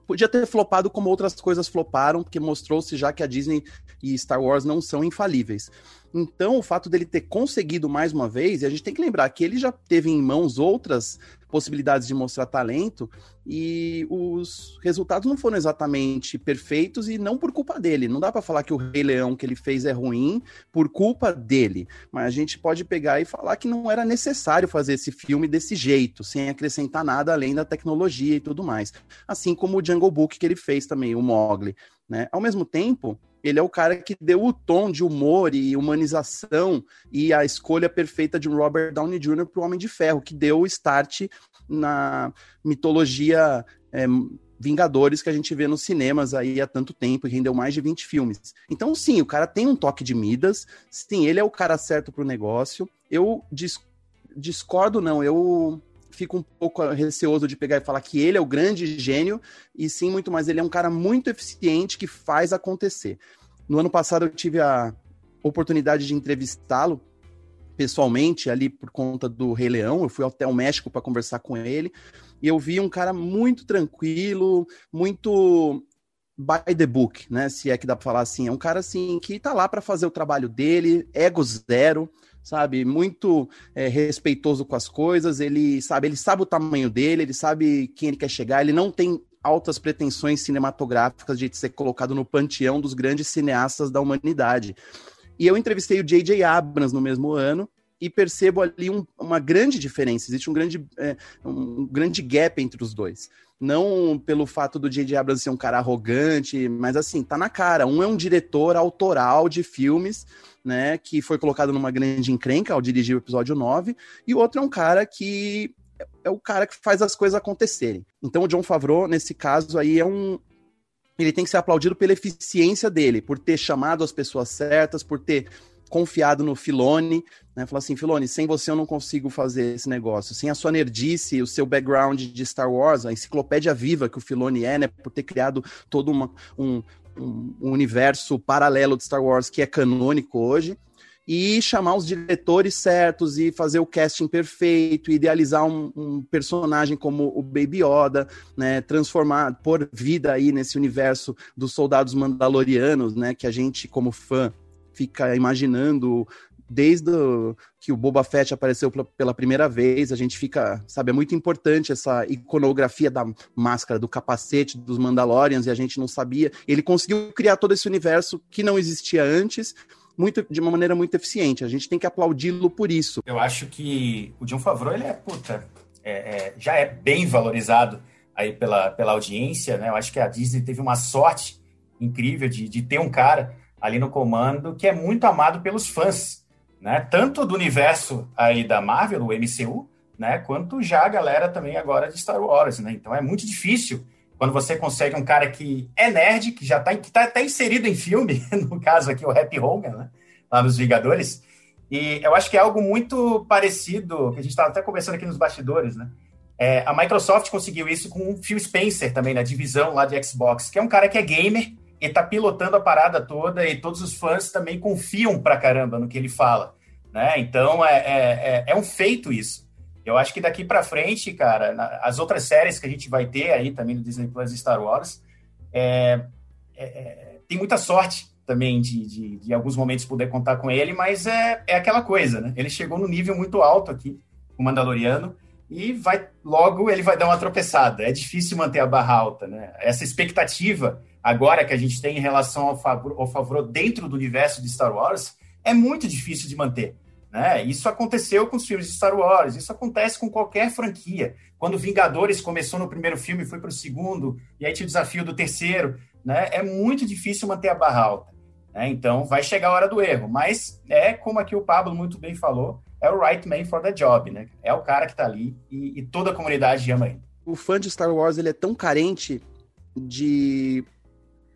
podia ter flopado como outras coisas floparam, porque mostrou-se já que a Disney e Star Wars não são infalíveis. Então, o fato dele ter conseguido mais uma vez, e a gente tem que lembrar que ele já teve em mãos outras possibilidades de mostrar talento e os resultados não foram exatamente perfeitos e não por culpa dele. Não dá para falar que o Rei Leão que ele fez é ruim por culpa dele, mas a gente pode pegar e falar que não era necessário fazer esse filme desse jeito, sem acrescentar nada além da tecnologia e tudo mais. Assim como o Jungle Book que ele fez também, o Mogli. Né? Ao mesmo tempo, ele é o cara que deu o tom de humor e humanização e a escolha perfeita de um Robert Downey Jr. para o Homem de Ferro, que deu o start na mitologia é, Vingadores que a gente vê nos cinemas aí há tanto tempo e rendeu mais de 20 filmes. Então, sim, o cara tem um toque de Midas, sim, ele é o cara certo para o negócio. Eu dis discordo, não, eu fico um pouco receoso de pegar e falar que ele é o grande gênio, e sim, muito mais, ele é um cara muito eficiente que faz acontecer. No ano passado eu tive a oportunidade de entrevistá-lo pessoalmente ali por conta do Rei Leão, eu fui até o México para conversar com ele, e eu vi um cara muito tranquilo, muito by the book, né? Se é que dá para falar assim, é um cara assim que tá lá para fazer o trabalho dele, ego zero, sabe? Muito é, respeitoso com as coisas. Ele sabe, ele sabe o tamanho dele, ele sabe quem ele quer chegar. Ele não tem altas pretensões cinematográficas de ser colocado no panteão dos grandes cineastas da humanidade. E eu entrevistei o J.J. Abrams no mesmo ano e percebo ali um, uma grande diferença. Existe um grande, é, um grande gap entre os dois. Não pelo fato do J.J. Abrams ser um cara arrogante, mas assim, tá na cara. Um é um diretor autoral de filmes né, que foi colocado numa grande encrenca ao dirigir o episódio 9, e o outro é um cara que é o cara que faz as coisas acontecerem. Então o John Favreau, nesse caso aí, é um. Ele tem que ser aplaudido pela eficiência dele, por ter chamado as pessoas certas, por ter confiado no Filone, né? Falou assim, Filone, sem você eu não consigo fazer esse negócio. Sem a sua nerdice, o seu background de Star Wars, a enciclopédia viva que o Filone é, né? Por ter criado todo uma, um, um, universo paralelo de Star Wars que é canônico hoje, e chamar os diretores certos e fazer o casting perfeito, idealizar um, um, personagem como o Baby Yoda, né, transformar, pôr vida aí nesse universo dos soldados mandalorianos, né, que a gente como fã fica imaginando desde o, que o Boba Fett apareceu pela primeira vez, a gente fica, sabe, é muito importante essa iconografia da máscara, do capacete dos Mandalorians, e a gente não sabia. Ele conseguiu criar todo esse universo que não existia antes, muito, de uma maneira muito eficiente. A gente tem que aplaudi-lo por isso. Eu acho que o John Favreau, ele é, puta, é, é, já é bem valorizado aí pela, pela audiência, né? Eu acho que a Disney teve uma sorte incrível de, de ter um cara ali no comando, que é muito amado pelos fãs, né? Tanto do universo aí da Marvel, o MCU, né? Quanto já a galera também agora de Star Wars, né? Então é muito difícil quando você consegue um cara que é nerd, que já está que tá até inserido em filme, no caso aqui o Happy Hogan, né? Lá nos Vingadores. E eu acho que é algo muito parecido, que a gente estava até conversando aqui nos bastidores, né? É, a Microsoft conseguiu isso com o Phil Spencer também, na divisão lá de Xbox, que é um cara que é gamer e tá pilotando a parada toda e todos os fãs também confiam pra caramba no que ele fala, né? Então é, é, é, é um feito isso. Eu acho que daqui para frente, cara, as outras séries que a gente vai ter aí também no Disney Plus e Star Wars, é, é, é, tem muita sorte também de, de, de, alguns momentos poder contar com ele, mas é, é aquela coisa, né? Ele chegou no nível muito alto aqui, o Mandaloriano, e vai logo ele vai dar uma tropeçada. É difícil manter a barra alta, né? Essa expectativa agora que a gente tem em relação ao Favreau, ao dentro do universo de Star Wars é muito difícil de manter. Né? Isso aconteceu com os filmes de Star Wars, isso acontece com qualquer franquia. Quando Vingadores começou no primeiro filme e foi para o segundo, e aí tinha o desafio do terceiro, né? é muito difícil manter a barra alta. Né? Então vai chegar a hora do erro, mas é como aqui o Pablo muito bem falou, é o right man for the job, né? É o cara que está ali e, e, toda a comunidade ama ele. O fã de Star Wars ele é tão carente de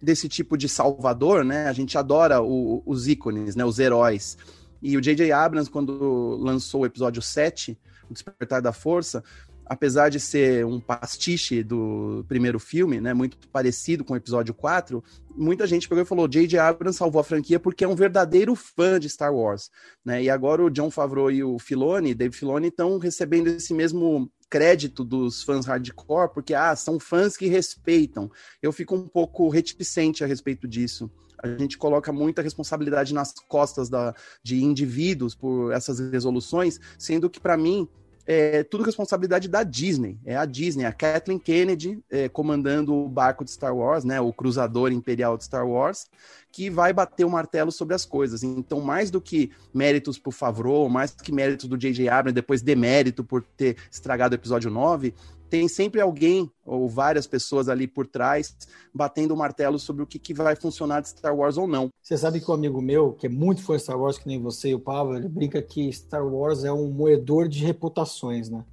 desse tipo de salvador, né? A gente adora o, os ícones, né? Os heróis. E o J.J. Abrams, quando lançou o episódio 7, O Despertar da Força, apesar de ser um pastiche do primeiro filme, né, muito parecido com o episódio 4, muita gente pegou e falou: J.J. Abrams salvou a franquia porque é um verdadeiro fã de Star Wars, né? E agora o John Favreau e o Filoni, Dave Filoni, estão recebendo esse mesmo crédito dos fãs hardcore, porque ah, são fãs que respeitam. Eu fico um pouco reticente a respeito disso a gente coloca muita responsabilidade nas costas da, de indivíduos por essas resoluções, sendo que, para mim, é tudo responsabilidade da Disney. É a Disney, a Kathleen Kennedy é, comandando o barco de Star Wars, né, o cruzador imperial de Star Wars, que vai bater o martelo sobre as coisas. Então, mais do que méritos por Favreau, mais do que méritos do J.J. Abrams, depois demérito por ter estragado o episódio 9, tem sempre alguém ou várias pessoas ali por trás batendo o martelo sobre o que, que vai funcionar de Star Wars ou não. Você sabe que um amigo meu, que é muito fã de Star Wars, que nem você e o Pablo, ele brinca que Star Wars é um moedor de reputações, né?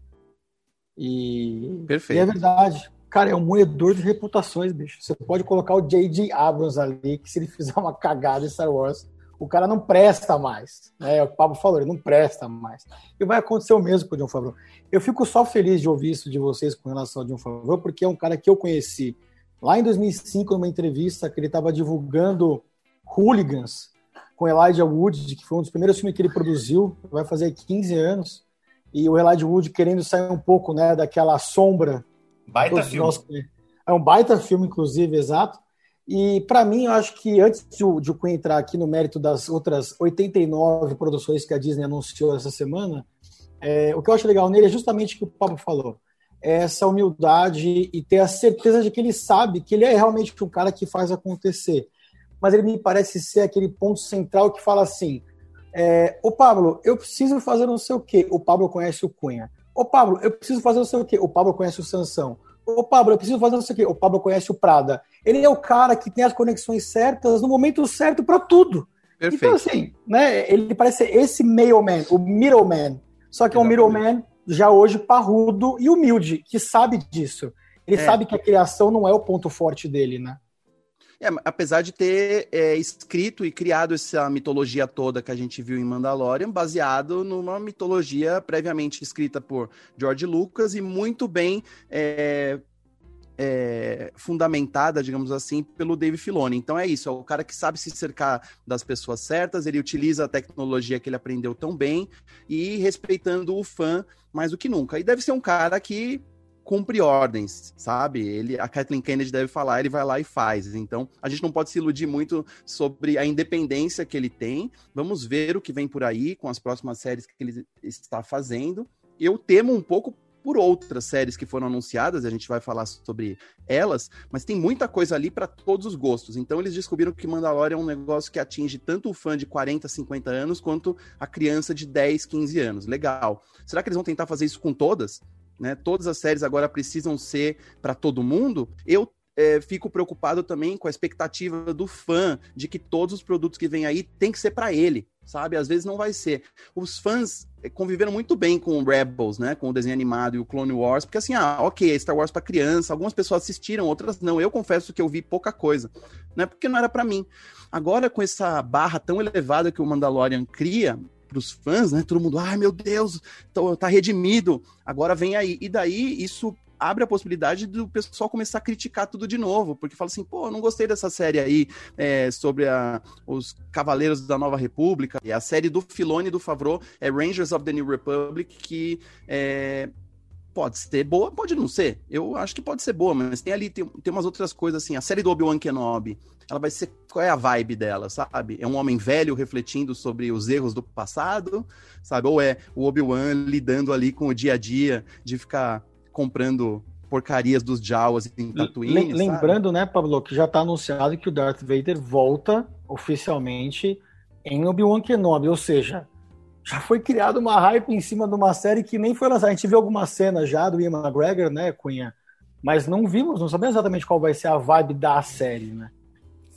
E, Perfeito. e é verdade. Cara, é um moedor de reputações, bicho. Você pode colocar o J.J. Abrams ali, que se ele fizer uma cagada em Star Wars, o cara não presta mais. Né? O Pablo falou, ele não presta mais. E vai acontecer o mesmo com o John Favreau. Eu fico só feliz de ouvir isso de vocês com relação ao John Favreau, porque é um cara que eu conheci lá em 2005, numa entrevista que ele estava divulgando Hooligans com Elijah Wood, que foi um dos primeiros filmes que ele produziu, vai fazer 15 anos, e o Elijah Wood querendo sair um pouco né, daquela sombra. Baita filme. Nós... É um baita filme, inclusive, exato. E para mim, eu acho que antes de o, de o Queen entrar aqui no mérito das outras 89 produções que a Disney anunciou essa semana, é, o que eu acho legal nele é justamente o que o Pablo falou. É essa humildade e ter a certeza de que ele sabe que ele é realmente um cara que faz acontecer. Mas ele me parece ser aquele ponto central que fala assim: é, Ô Pablo, eu preciso fazer não sei o quê. O Pablo conhece o Cunha. Ô Pablo, eu preciso fazer não sei o quê. O Pablo conhece o Sansão. Ô Pablo, eu preciso fazer não sei o Pablo conhece o Prada. Ele é o cara que tem as conexões certas no momento certo para tudo. Perfeito. Então, assim, né, ele parece ser esse mailman, o middleman. Só que é um middleman já hoje parrudo e humilde, que sabe disso. Ele é. sabe que a criação não é o ponto forte dele, né? É, apesar de ter é, escrito e criado essa mitologia toda que a gente viu em Mandalorian, baseado numa mitologia previamente escrita por George Lucas e muito bem é, é, fundamentada, digamos assim, pelo Dave Filoni. Então é isso, é o cara que sabe se cercar das pessoas certas, ele utiliza a tecnologia que ele aprendeu tão bem e respeitando o fã mais do que nunca. E deve ser um cara que cumpre ordens, sabe? Ele, a Kathleen Kennedy deve falar, ele vai lá e faz. Então, a gente não pode se iludir muito sobre a independência que ele tem. Vamos ver o que vem por aí com as próximas séries que ele está fazendo. Eu temo um pouco por outras séries que foram anunciadas, a gente vai falar sobre elas, mas tem muita coisa ali para todos os gostos. Então eles descobriram que Mandalorian é um negócio que atinge tanto o fã de 40, 50 anos quanto a criança de 10, 15 anos. Legal. Será que eles vão tentar fazer isso com todas? Né? Todas as séries agora precisam ser para todo mundo? Eu é, fico preocupado também com a expectativa do fã de que todos os produtos que vêm aí tem que ser para ele, sabe? Às vezes não vai ser. Os fãs é, conviveram muito bem com o Rebels, né? Com o desenho animado e o Clone Wars, porque assim, ah, ok, Star Wars para criança, algumas pessoas assistiram, outras não. Eu confesso que eu vi pouca coisa, né? Porque não era para mim. Agora, com essa barra tão elevada que o Mandalorian cria, os fãs, né? Todo mundo, ai meu Deus, tô, tá redimido. Agora vem aí. E daí isso abre a possibilidade do pessoal começar a criticar tudo de novo, porque fala assim, pô, não gostei dessa série aí é, sobre a, os Cavaleiros da Nova República, e a série do Filone e do Favreau é Rangers of the New Republic, que é, pode ser boa, pode não ser. Eu acho que pode ser boa, mas tem ali, tem, tem umas outras coisas assim. A série do Obi-Wan Kenobi, ela vai ser. Qual é a vibe dela, sabe? É um homem velho refletindo sobre os erros do passado, sabe? Ou é o Obi-Wan lidando ali com o dia a dia de ficar comprando porcarias dos Jawas em Tatooine. Lembrando, sabe? né, Pablo, que já está anunciado que o Darth Vader volta oficialmente em Obi-Wan Kenobi, ou seja, já foi criada uma hype em cima de uma série que nem foi lançada. A gente viu algumas cenas já do Ian McGregor, né, Cunha? Mas não vimos, não sabemos exatamente qual vai ser a vibe da série, né?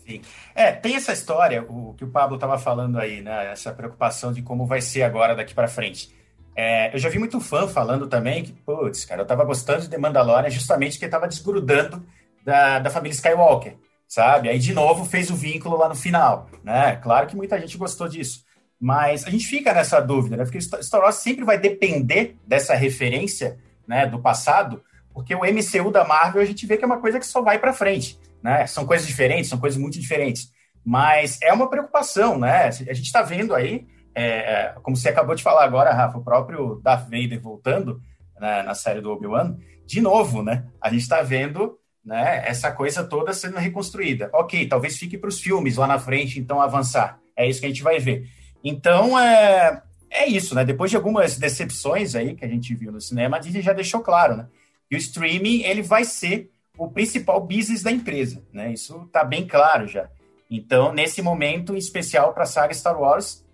Sim. É, tem essa história, o que o Pablo estava falando aí, né? Essa preocupação de como vai ser agora daqui para frente. É, eu já vi muito fã falando também que, putz, cara, eu tava gostando de The Mandalorian justamente porque tava desgrudando da, da família Skywalker, sabe? Aí, de novo, fez o vínculo lá no final, né? Claro que muita gente gostou disso. Mas a gente fica nessa dúvida, né? Porque Star Wars sempre vai depender dessa referência, né, do passado, porque o MCU da Marvel a gente vê que é uma coisa que só vai para frente, né? São coisas diferentes, são coisas muito diferentes. Mas é uma preocupação, né? A gente está vendo aí é, é, como você acabou de falar agora, Rafa, o próprio Darth Vader voltando né, na série do Obi-Wan, de novo, né? A gente está vendo né, essa coisa toda sendo reconstruída. Ok, talvez fique para os filmes lá na frente, então avançar. É isso que a gente vai ver. Então, é, é isso, né? Depois de algumas decepções aí que a gente viu no cinema, a Disney já deixou claro, né? O streaming, ele vai ser o principal business da empresa, né? Isso está bem claro já. Então, nesse momento especial para a saga Star Wars,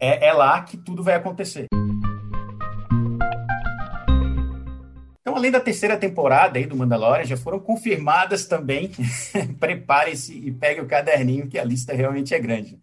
é, é lá que tudo vai acontecer. Então, além da terceira temporada aí do Mandalorian, já foram confirmadas também. Prepare-se e pegue o caderninho, que a lista realmente é grande.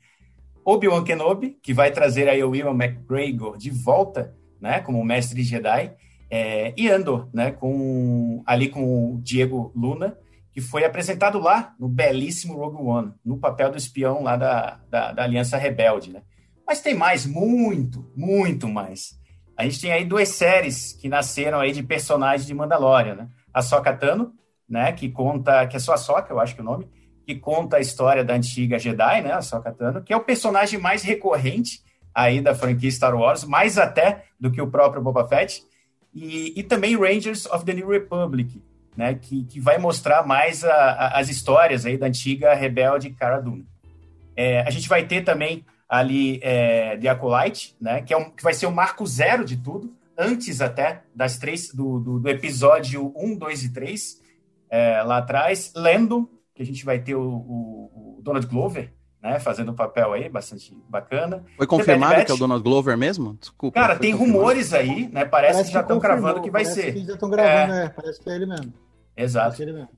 Obi-Wan Kenobi, que vai trazer aí o Ian McGregor de volta, né, como mestre Jedi, é, e Andor, né, com, ali com o Diego Luna, que foi apresentado lá no belíssimo Rogue One, no papel do espião lá da, da, da Aliança Rebelde, né. Mas tem mais, muito, muito mais. A gente tem aí duas séries que nasceram aí de personagens de Mandalorian, né? A Soka Tano, né, que conta, que é só a Soka, eu acho que é o nome, que conta a história da antiga Jedi, né, a Soka Tano, que é o personagem mais recorrente aí da franquia Star Wars, mais até do que o próprio Boba Fett, e, e também Rangers of the New Republic, né, que, que vai mostrar mais a, a, as histórias aí da antiga rebelde Cara Dune. É, a gente vai ter também ali é, de Acolyte, né? Que, é um, que vai ser o marco zero de tudo, antes até das três do, do, do episódio 1, 2 e 3, é, lá atrás. Lendo, que a gente vai ter o, o, o Donald Glover, né, fazendo o papel aí, bastante bacana. Foi confirmado que é o Donald Glover mesmo? Desculpa. Cara, tem confirmado. rumores aí, né? Parece, parece que já estão gravando que vai ser. Que já estão gravando, é. Parece que é ele mesmo. Exato. Ele mesmo.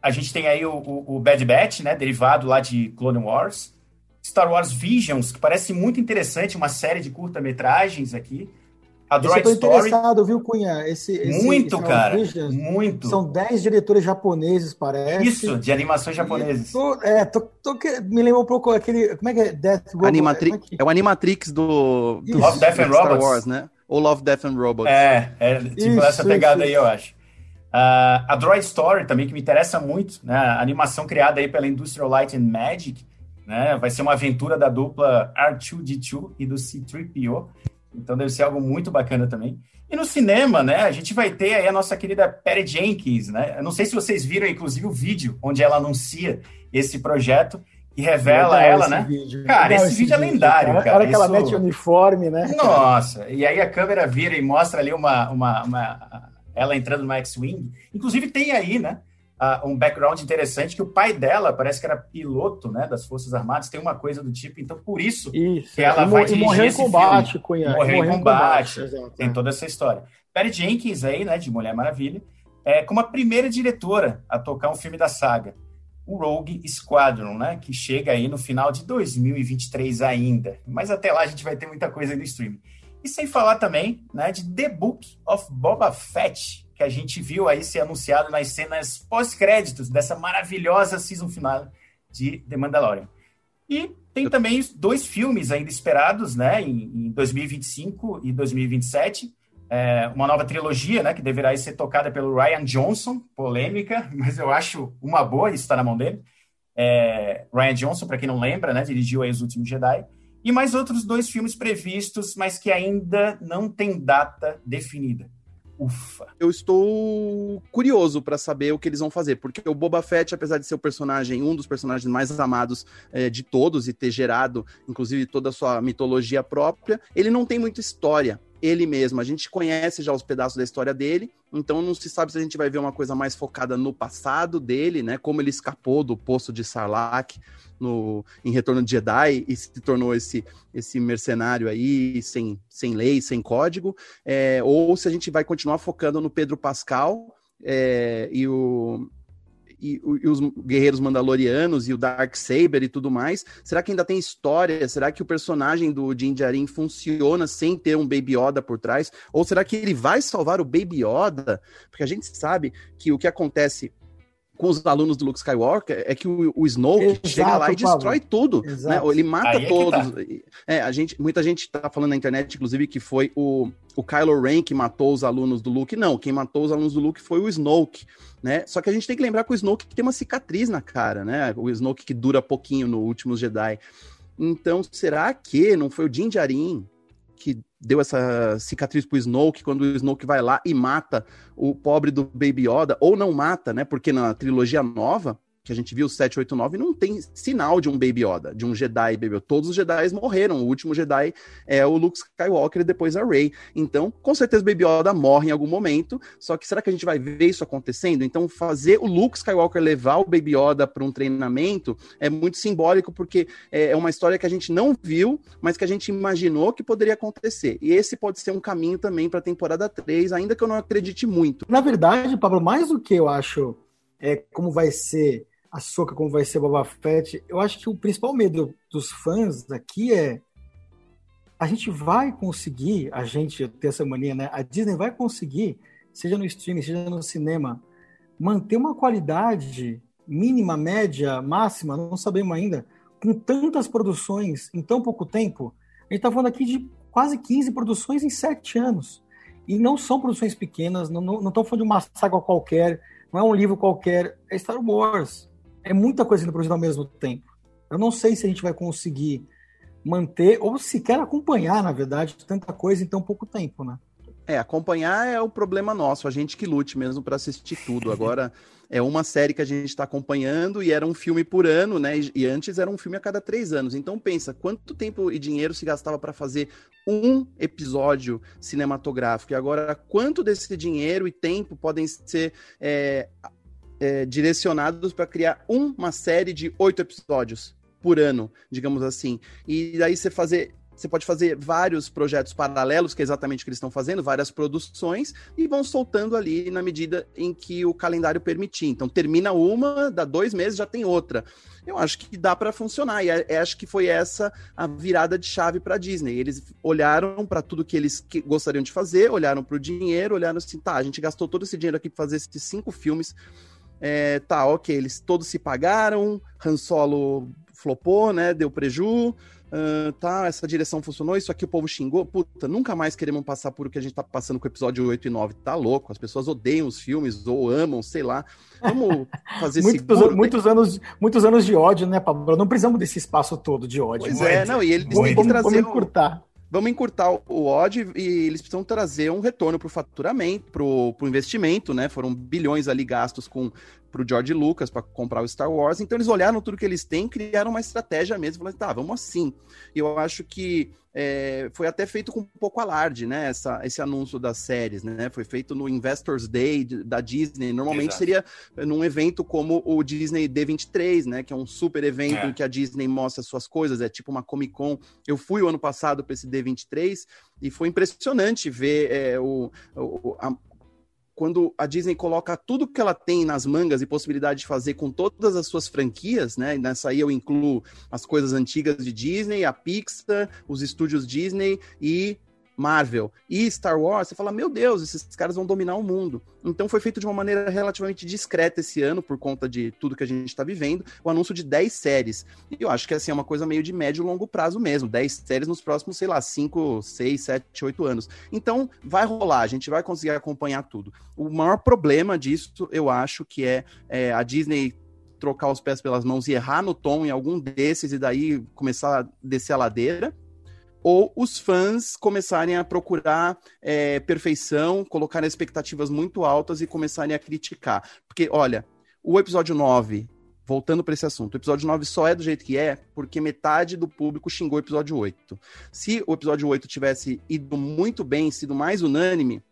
A gente tem aí o, o, o Bad Batch, né? Derivado lá de Clone Wars. Star Wars Visions, que parece muito interessante, uma série de curta-metragens aqui. A Droid Esse eu tô Story. interessado, viu, Cunha? Esse, esse muito, esse cara. Visions, muito. São 10 diretores japoneses, parece. Isso, de animações japoneses. Tô, é, tô, tô, me lembro um pouco aquele. Como é que é? Death Robot. Animatri é, que... é o Animatrix do, do Love, Death and Star Robots. Wars, né? Ou Love, Death and Robots. É, é tipo isso, essa pegada isso, aí, eu acho. Uh, a Droid Story também, que me interessa muito, né? A animação criada aí pela Industrial Light and Magic né? Vai ser uma aventura da dupla R2D2 e do C3PO. Então deve ser algo muito bacana também. E no cinema, né, a gente vai ter aí a nossa querida Patty Jenkins, né? Eu não sei se vocês viram, inclusive, o vídeo onde ela anuncia esse projeto e revela ela, né? Vídeo. Cara, esse, esse, vídeo é lendário, cara. Cara, que ela mete uniforme, né? Nossa, e aí a câmera vira e mostra ali uma, uma, uma ela entrando no X-Wing. Inclusive tem aí, né? Uh, um background interessante que o pai dela parece que era piloto, né, das Forças Armadas, tem uma coisa do tipo, então por isso, isso. que ela e vai dirigir morreu em combate, Cunha. Morreu, em combate, combate tem toda essa história. Perry Jenkins aí, né, de Mulher Maravilha, é, como a primeira diretora a tocar um filme da saga, o Rogue Squadron, né, que chega aí no final de 2023 ainda. Mas até lá a gente vai ter muita coisa no streaming. E sem falar também né, de The Book of Boba Fett, que a gente viu aí ser anunciado nas cenas pós-créditos dessa maravilhosa season final de The Mandalorian. E tem também dois filmes ainda esperados, né, em, em 2025 e 2027. É, uma nova trilogia, né, que deverá ser tocada pelo Ryan Johnson, polêmica, mas eu acho uma boa, isso está na mão dele. É, Ryan Johnson, para quem não lembra, né, dirigiu aí Os Últimos Jedi. E mais outros dois filmes previstos, mas que ainda não tem data definida. Ufa. Eu estou curioso para saber o que eles vão fazer, porque o Boba Fett, apesar de ser o personagem, um dos personagens mais amados é, de todos e ter gerado, inclusive, toda a sua mitologia própria, ele não tem muita história ele mesmo. A gente conhece já os pedaços da história dele, então não se sabe se a gente vai ver uma coisa mais focada no passado dele, né? Como ele escapou do poço de Sarlacc no, em Retorno de Jedi e se tornou esse, esse mercenário aí sem, sem lei, sem código, é, ou se a gente vai continuar focando no Pedro Pascal é, e o e, e, os guerreiros mandalorianos e o Dark Saber e tudo mais. Será que ainda tem história? Será que o personagem do Din Djarin funciona sem ter um Baby Yoda por trás? Ou será que ele vai salvar o Baby Yoda? Porque a gente sabe que o que acontece com os alunos do Luke Skywalker é que o, o Snoke Exato, chega lá e destrói tudo. Né? Ele mata é todos. Tá. É, a gente, muita gente tá falando na internet, inclusive, que foi o, o Kylo Ren que matou os alunos do Luke. Não, quem matou os alunos do Luke foi o Snoke. Né? Só que a gente tem que lembrar que o Snoke tem uma cicatriz na cara, né? O Snoke que dura pouquinho no Últimos Jedi. Então, será que não foi o Din Djarin que deu essa cicatriz pro Snoke quando o Snoke vai lá e mata o pobre do Baby Yoda, ou não mata, né? Porque na trilogia nova, que a gente viu, 789, não tem sinal de um Baby Yoda, de um Jedi Baby Yoda. Todos os Jedi morreram. O último Jedi é o Luke Skywalker e depois a Rey. Então, com certeza, Baby Yoda morre em algum momento. Só que será que a gente vai ver isso acontecendo? Então, fazer o Luke Skywalker levar o Baby Yoda para um treinamento é muito simbólico, porque é, é uma história que a gente não viu, mas que a gente imaginou que poderia acontecer. E esse pode ser um caminho também para a temporada 3, ainda que eu não acredite muito. Na verdade, Pablo, mais do que eu acho é como vai ser a Soca, como vai ser Boba Fett, eu acho que o principal medo dos fãs aqui é a gente vai conseguir, a gente ter essa mania, né? A Disney vai conseguir, seja no streaming, seja no cinema, manter uma qualidade mínima, média, máxima, não sabemos ainda, com tantas produções em tão pouco tempo. A gente está falando aqui de quase 15 produções em 7 anos. E não são produções pequenas, não estão falando de uma saga qualquer, não é um livro qualquer, é Star Wars é muita coisa sendo produzida ao mesmo tempo. Eu não sei se a gente vai conseguir manter ou sequer acompanhar, na verdade, tanta coisa em tão pouco tempo, né? É, acompanhar é o problema nosso, a gente que lute mesmo para assistir tudo. Agora é uma série que a gente está acompanhando e era um filme por ano, né? E antes era um filme a cada três anos. Então pensa, quanto tempo e dinheiro se gastava para fazer um episódio cinematográfico? E agora, quanto desse dinheiro e tempo podem ser é, é, direcionados para criar uma série de oito episódios por ano, digamos assim. E daí você fazer você pode fazer vários projetos paralelos, que é exatamente o que eles estão fazendo, várias produções, e vão soltando ali na medida em que o calendário permitir. Então, termina uma, dá dois meses, já tem outra. Eu acho que dá para funcionar, e é, é, acho que foi essa a virada de chave para a Disney. Eles olharam para tudo que eles gostariam de fazer, olharam para o dinheiro, olharam assim, tá, a gente gastou todo esse dinheiro aqui para fazer esses cinco filmes é, tá, ok, eles todos se pagaram, Han Solo flopou, né? Deu preju. Uh, tá, essa direção funcionou, isso aqui o povo xingou. Puta, nunca mais queremos passar por o que a gente tá passando com o episódio 8 e 9. Tá louco, as pessoas odeiam os filmes ou amam, sei lá. Vamos fazer muitos, seguro, muitos anos Muitos anos de ódio, né, Pablo? Não precisamos desse espaço todo de ódio. Pois é, não, e eles têm que trazer. Vamos encurtar vamos encurtar o odd e eles precisam trazer um retorno para o faturamento, para o investimento, né? Foram bilhões ali gastos com para o George Lucas para comprar o Star Wars. Então eles olharam tudo que eles têm, criaram uma estratégia mesmo, falaram, tá, vamos assim. E eu acho que é, foi até feito com um pouco alarde, né? Essa, esse anúncio das séries, né? Foi feito no Investors Day da Disney. Normalmente Exato. seria num evento como o Disney D23, né? Que é um super evento é. em que a Disney mostra suas coisas, é tipo uma Comic Con. Eu fui o ano passado para esse D23 e foi impressionante ver é, o, o a, quando a Disney coloca tudo que ela tem nas mangas e possibilidade de fazer com todas as suas franquias, né? Nessa aí eu incluo as coisas antigas de Disney, a Pixar, os estúdios Disney e Marvel e Star Wars, você fala, meu Deus, esses caras vão dominar o mundo. Então foi feito de uma maneira relativamente discreta esse ano, por conta de tudo que a gente está vivendo, o anúncio de 10 séries. E eu acho que assim, é uma coisa meio de médio e longo prazo mesmo, 10 séries nos próximos, sei lá, 5, 6, 7, 8 anos. Então vai rolar, a gente vai conseguir acompanhar tudo. O maior problema disso, eu acho, que é, é a Disney trocar os pés pelas mãos e errar no tom em algum desses e daí começar a descer a ladeira ou os fãs começarem a procurar é, perfeição, colocarem expectativas muito altas e começarem a criticar. Porque, olha, o episódio 9, voltando para esse assunto, o episódio 9 só é do jeito que é porque metade do público xingou o episódio 8. Se o episódio 8 tivesse ido muito bem, sido mais unânime,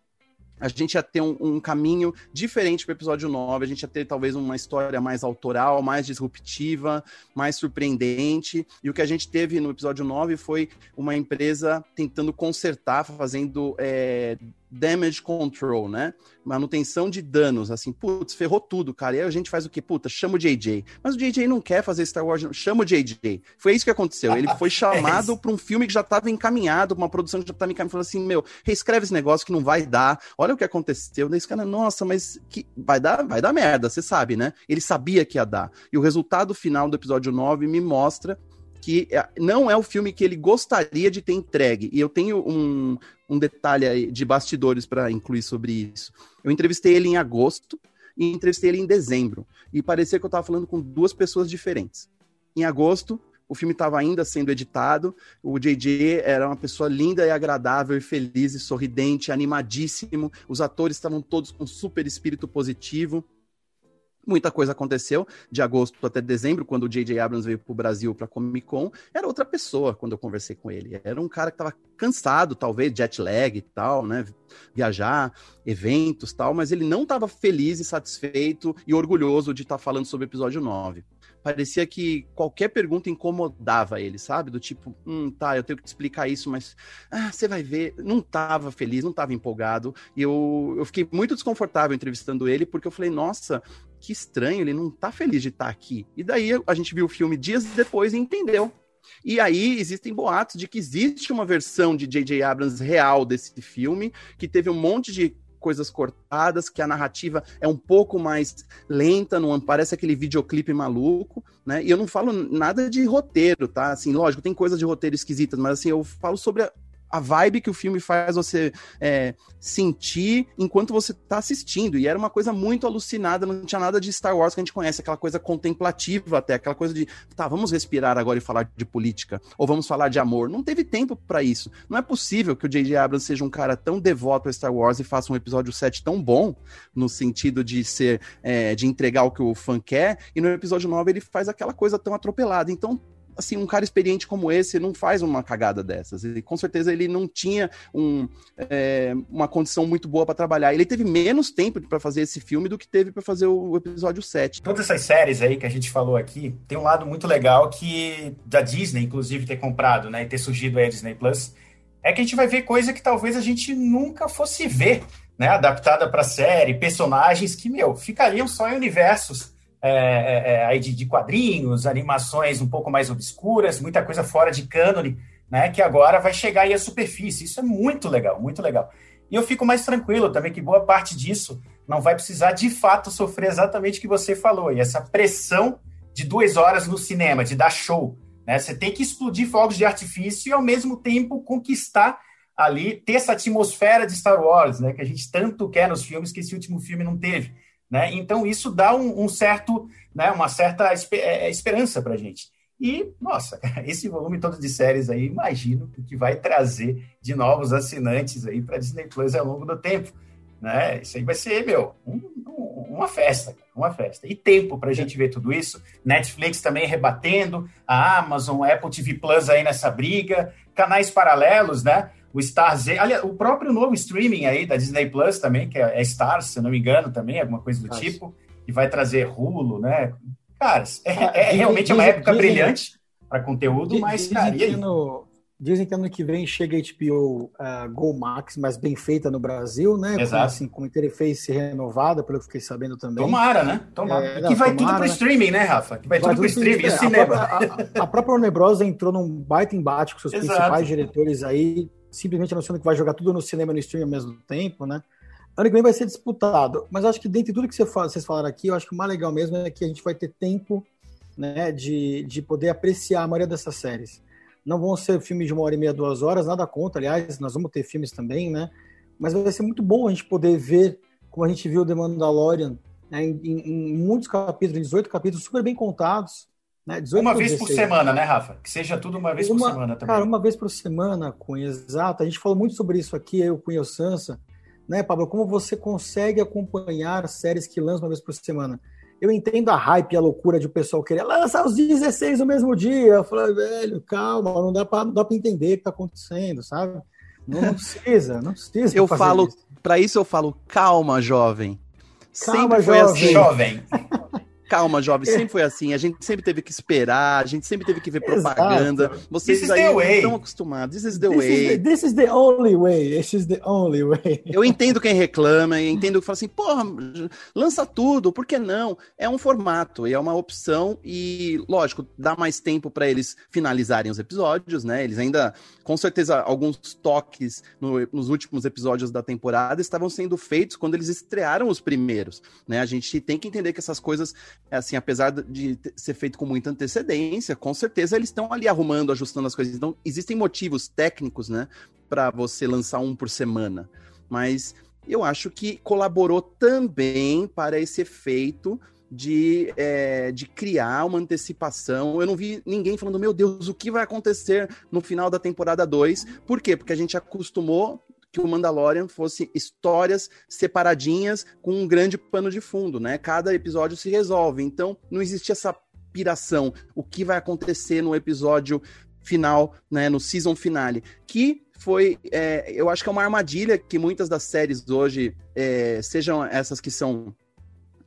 a gente ia ter um, um caminho diferente para o episódio 9, a gente ia ter talvez uma história mais autoral, mais disruptiva, mais surpreendente. E o que a gente teve no episódio 9 foi uma empresa tentando consertar, fazendo é, damage control, né? Manutenção de danos, assim, putz, ferrou tudo, cara. E aí a gente faz o quê? Puta, chama o JJ. Mas o JJ não quer fazer Star Wars, não. chama o JJ. Foi isso que aconteceu. Ele foi chamado é para um filme que já estava encaminhado, uma produção que já estava encaminhada, falou assim, meu, reescreve esse negócio que não vai dar. Olha o que aconteceu. Daí esse cara, nossa, mas que vai dar, vai dar merda, você sabe, né? Ele sabia que ia dar. E o resultado final do episódio 9 me mostra que é, não é o filme que ele gostaria de ter entregue. E eu tenho um, um detalhe de bastidores para incluir sobre isso. Eu entrevistei ele em agosto e entrevistei ele em dezembro. E parecia que eu estava falando com duas pessoas diferentes. Em agosto, o filme estava ainda sendo editado. O JJ era uma pessoa linda e agradável, e feliz e sorridente, animadíssimo. Os atores estavam todos com super espírito positivo. Muita coisa aconteceu de agosto até dezembro, quando o J.J. Abrams veio para o Brasil para Comic Con. Era outra pessoa quando eu conversei com ele. Era um cara que estava cansado, talvez, jet lag e tal, né? Viajar, eventos tal, mas ele não estava feliz e satisfeito e orgulhoso de estar tá falando sobre o episódio 9 parecia que qualquer pergunta incomodava ele, sabe? Do tipo, hum, tá, eu tenho que te explicar isso, mas ah, você vai ver. Não tava feliz, não tava empolgado. E eu, eu fiquei muito desconfortável entrevistando ele, porque eu falei, nossa, que estranho, ele não tá feliz de estar tá aqui. E daí a gente viu o filme dias depois e entendeu. E aí existem boatos de que existe uma versão de J.J. Abrams real desse filme, que teve um monte de coisas cortadas, que a narrativa é um pouco mais lenta, não parece aquele videoclipe maluco, né? E eu não falo nada de roteiro, tá? Assim, lógico, tem coisas de roteiro esquisitas, mas assim, eu falo sobre a, a vibe que o filme faz você é, sentir enquanto você está assistindo. E era uma coisa muito alucinada, não tinha nada de Star Wars que a gente conhece, aquela coisa contemplativa até, aquela coisa de, tá, vamos respirar agora e falar de política, ou vamos falar de amor. Não teve tempo para isso. Não é possível que o J.J. Abrams seja um cara tão devoto a Star Wars e faça um episódio 7 tão bom, no sentido de ser, é, de entregar o que o fã quer, e no episódio 9 ele faz aquela coisa tão atropelada. Então, assim, um cara experiente como esse não faz uma cagada dessas. E com certeza ele não tinha um, é, uma condição muito boa para trabalhar. Ele teve menos tempo para fazer esse filme do que teve para fazer o, episódio 7. Todas essas séries aí que a gente falou aqui, tem um lado muito legal que da Disney, inclusive, ter comprado, né, e ter surgido aí a Disney Plus, é que a gente vai ver coisa que talvez a gente nunca fosse ver, né, adaptada para série, personagens que, meu, ficariam só em universos é, é, é, aí de, de, quadrinhos, animações um pouco mais obscuras, muita coisa fora de cânone, né? Que agora vai chegar aí à superfície. Isso é muito legal, muito legal. E eu fico mais tranquilo também que boa parte disso não vai precisar de fato sofrer exatamente o que você falou. E essa pressão de duas horas no cinema, de dar show. Né? Você tem que explodir fogos de artifício e ao mesmo tempo conquistar ali, ter essa atmosfera de Star Wars, né? Que a gente tanto quer nos filmes que esse último filme não teve. Né? Então, isso dá um, um certo, né, uma certa é, é, esperança para a gente. E, nossa, esse volume todo de séries aí, imagino que vai trazer de novos assinantes aí para Disney Plus ao longo do tempo. Né? Isso aí vai ser, meu, um, um, uma festa, uma festa. E tempo para a gente ver tudo isso. Netflix também rebatendo, a Amazon, Apple TV Plus aí nessa briga, canais paralelos, né? O Star Z, aliás, o próprio novo streaming aí da Disney Plus também, que é, é Star, se eu não me engano, também, alguma coisa do Nossa. tipo, que vai trazer Rulo, né? Cara, é, ah, é, é realmente uma época dizem, brilhante para conteúdo, mas, cara, e aí? No, Dizem que ano que vem chega a HBO uh, eh, Go Max, mas bem feita no Brasil, né? Exato. Com, assim, com interface renovada, pelo que fiquei sabendo também. Tomara, né? Tomara. É, que vai tomara, tudo pro né? streaming, né, Rafa? Que vai, vai tudo pro streaming, é, cinema. A, a, a, própria Warner Bros. entrou num baita embate com seus Exato. principais diretores aí, simplesmente anunciando que vai jogar tudo no cinema e no streaming ao mesmo tempo, né? Ano que vem vai ser disputado, mas acho que dentre tudo que vocês falaram aqui, eu acho que o mais legal mesmo é que a gente vai ter tempo né, de, de poder apreciar a maioria dessas séries. Não vão ser filmes de uma hora e meia, duas horas, nada contra, aliás, nós vamos ter filmes também, né? Mas vai ser muito bom a gente poder ver, como a gente viu The Mandalorian, né, em, em muitos capítulos, em 18 capítulos super bem contados. Né, uma vez por semana, né, Rafa? Que seja tudo uma vez uma, por semana também. Cara, uma vez por semana, Cunha, exato. A gente falou muito sobre isso aqui, eu, Cunha e o Sansa. Né, Pablo? Como você consegue acompanhar séries que lançam uma vez por semana? eu entendo a hype e a loucura de o pessoal querer lançar os 16 no mesmo dia. Eu falei, velho, calma, não dá para entender o que está acontecendo, sabe? Não, não, precisa, não precisa. Eu falo, para isso eu falo, calma, jovem. Calma, Sempre jovem. Assim. jovem. Calma, jovem, sempre foi assim. A gente sempre teve que esperar, a gente sempre teve que ver propaganda. Exato. Vocês aí não estão acostumados. This is the this way. Is the, this is the only way. This is the only way. Eu entendo quem reclama, eu entendo que fala assim, porra, lança tudo, por que não? É um formato e é uma opção e, lógico, dá mais tempo para eles finalizarem os episódios, né? Eles ainda, com certeza, alguns toques no, nos últimos episódios da temporada estavam sendo feitos quando eles estrearam os primeiros, né? A gente tem que entender que essas coisas é assim, apesar de ser feito com muita antecedência, com certeza eles estão ali arrumando, ajustando as coisas. Então, existem motivos técnicos, né, para você lançar um por semana. Mas eu acho que colaborou também para esse efeito de, é, de criar uma antecipação. Eu não vi ninguém falando, meu Deus, o que vai acontecer no final da temporada 2? Por quê? Porque a gente acostumou que o Mandalorian fosse histórias separadinhas com um grande pano de fundo, né? Cada episódio se resolve. Então, não existia essa piração. O que vai acontecer no episódio final, né? No season finale. Que foi, é, eu acho que é uma armadilha que muitas das séries hoje, é, sejam essas que são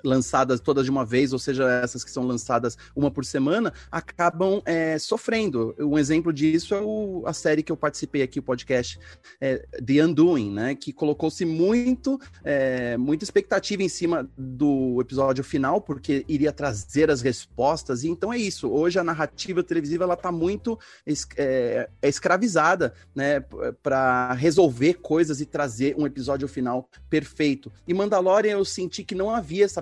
lançadas todas de uma vez, ou seja, essas que são lançadas uma por semana, acabam é, sofrendo. Um exemplo disso é o, a série que eu participei aqui, o podcast é, The Undoing, né? Que colocou-se muito, é, muita expectativa em cima do episódio final, porque iria trazer as respostas. E então é isso. Hoje a narrativa televisiva ela está muito é, é escravizada, né? Para resolver coisas e trazer um episódio final perfeito. E Mandalorian eu senti que não havia essa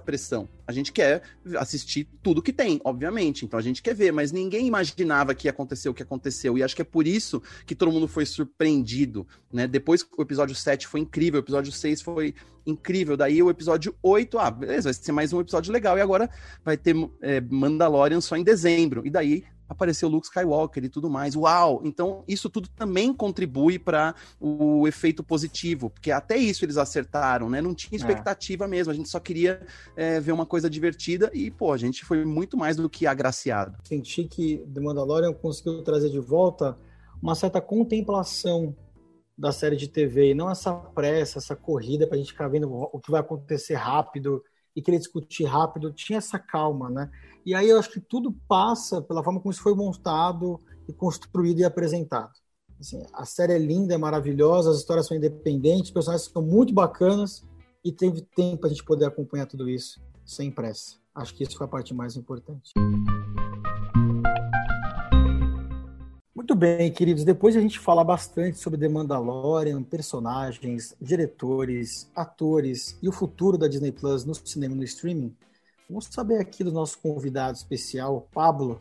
A gente quer assistir tudo que tem, obviamente. Então a gente quer ver, mas ninguém imaginava que ia acontecer o que aconteceu. E acho que é por isso que todo mundo foi surpreendido, né? Depois o episódio 7 foi incrível, o episódio 6 foi incrível. Daí o episódio 8, ah, beleza, vai ser mais um episódio legal. E agora vai ter é, Mandalorian só em dezembro. E daí apareceu Luke Skywalker e tudo mais. Uau! Então, isso tudo também contribui para o efeito positivo, porque até isso eles acertaram, né? Não tinha é. expectativa é. mesmo, a gente só queria é, ver uma coisa divertida e, pô, a gente foi muito mais do que agraciado. Senti que The Mandalorian conseguiu trazer de volta uma certa contemplação da série de TV e não essa pressa, essa corrida para a gente ficar vendo o que vai acontecer rápido e querer discutir rápido. Tinha essa calma, né? E aí eu acho que tudo passa pela forma como isso foi montado e construído e apresentado. Assim, a série é linda, é maravilhosa, as histórias são independentes, os personagens são muito bacanas e teve tempo a gente poder acompanhar tudo isso sem pressa. Acho que isso foi a parte mais importante. Muito bem, queridos. Depois de a gente falar bastante sobre The Mandalorian, personagens, diretores, atores e o futuro da Disney Plus no cinema e no streaming, Vamos saber aqui do nosso convidado especial, Pablo,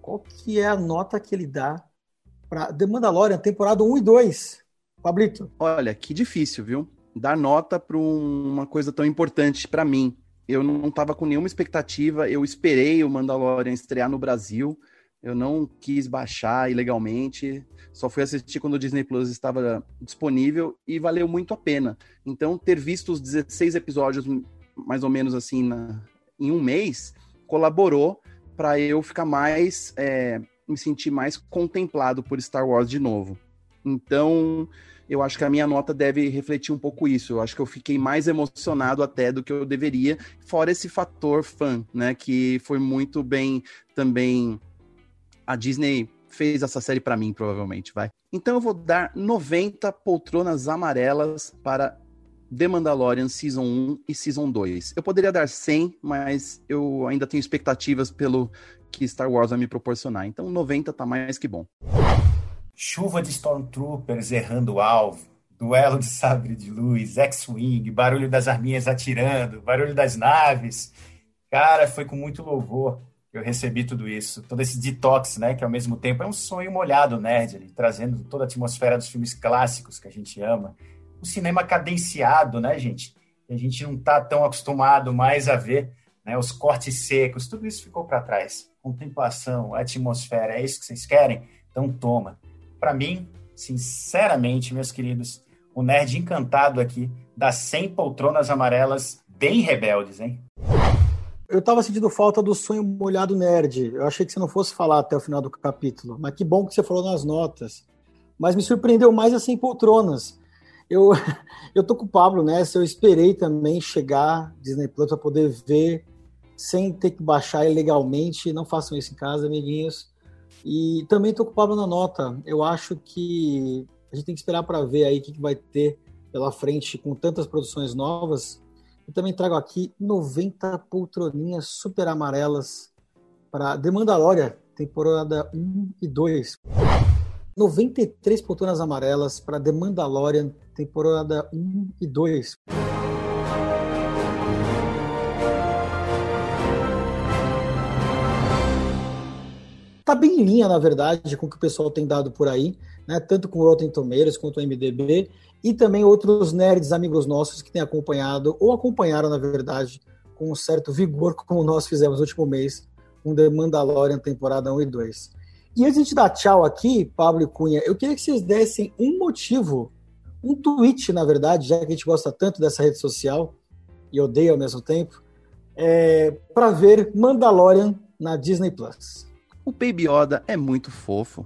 qual que é a nota que ele dá para The Mandalorian, temporada 1 e 2. Pablito. Olha, que difícil, viu? Dar nota para uma coisa tão importante para mim. Eu não estava com nenhuma expectativa, eu esperei o Mandalorian estrear no Brasil, eu não quis baixar ilegalmente, só fui assistir quando o Disney Plus estava disponível e valeu muito a pena. Então, ter visto os 16 episódios, mais ou menos assim, na, em um mês, colaborou para eu ficar mais, é, me sentir mais contemplado por Star Wars de novo. Então, eu acho que a minha nota deve refletir um pouco isso. Eu acho que eu fiquei mais emocionado até do que eu deveria, fora esse fator fã, né, que foi muito bem também a Disney fez essa série para mim, provavelmente, vai. Então eu vou dar 90 poltronas amarelas para The Mandalorian Season 1 e Season 2. Eu poderia dar 100, mas eu ainda tenho expectativas pelo que Star Wars vai me proporcionar. Então 90 tá mais que bom. Chuva de Stormtroopers errando o alvo, duelo de sabre de luz, X-Wing, barulho das arminhas atirando, barulho das naves. Cara, foi com muito louvor eu recebi tudo isso. Todo esse detox, né? Que ao mesmo tempo é um sonho molhado nerd, ali, trazendo toda a atmosfera dos filmes clássicos que a gente ama. O cinema cadenciado, né, gente? a gente não está tão acostumado mais a ver, né? Os cortes secos, tudo isso ficou para trás. Contemplação, atmosfera, é isso que vocês querem? Então toma. Para mim, sinceramente, meus queridos, o nerd encantado aqui das 100 poltronas amarelas bem rebeldes, hein? Eu tava sentindo falta do sonho molhado nerd. Eu achei que você não fosse falar até o final do capítulo, mas que bom que você falou nas notas. Mas me surpreendeu mais as 100 poltronas. Eu, eu tô com o Pablo nessa, eu esperei também chegar Disney Plus para poder ver sem ter que baixar ilegalmente. Não façam isso em casa, amiguinhos. E também tô com o Pablo na nota. Eu acho que a gente tem que esperar para ver aí o que, que vai ter pela frente com tantas produções novas eu também trago aqui 90 poltroninhas super amarelas para The Mandalorian, temporada 1 e 2. 93 poltronas amarelas para The Mandalorian, temporada 1 e 2. Tá bem em linha, na verdade, com o que o pessoal tem dado por aí, né? tanto com o Rotten Tomatoes quanto o MDB e também outros nerds amigos nossos que têm acompanhado, ou acompanharam, na verdade, com um certo vigor, como nós fizemos no último mês, com The Mandalorian temporada 1 e 2. E antes de dar tchau aqui, Pablo e Cunha, eu queria que vocês dessem um motivo, um tweet, na verdade, já que a gente gosta tanto dessa rede social e odeia ao mesmo tempo, é, para ver Mandalorian na Disney Plus. O Baby Yoda é muito fofo.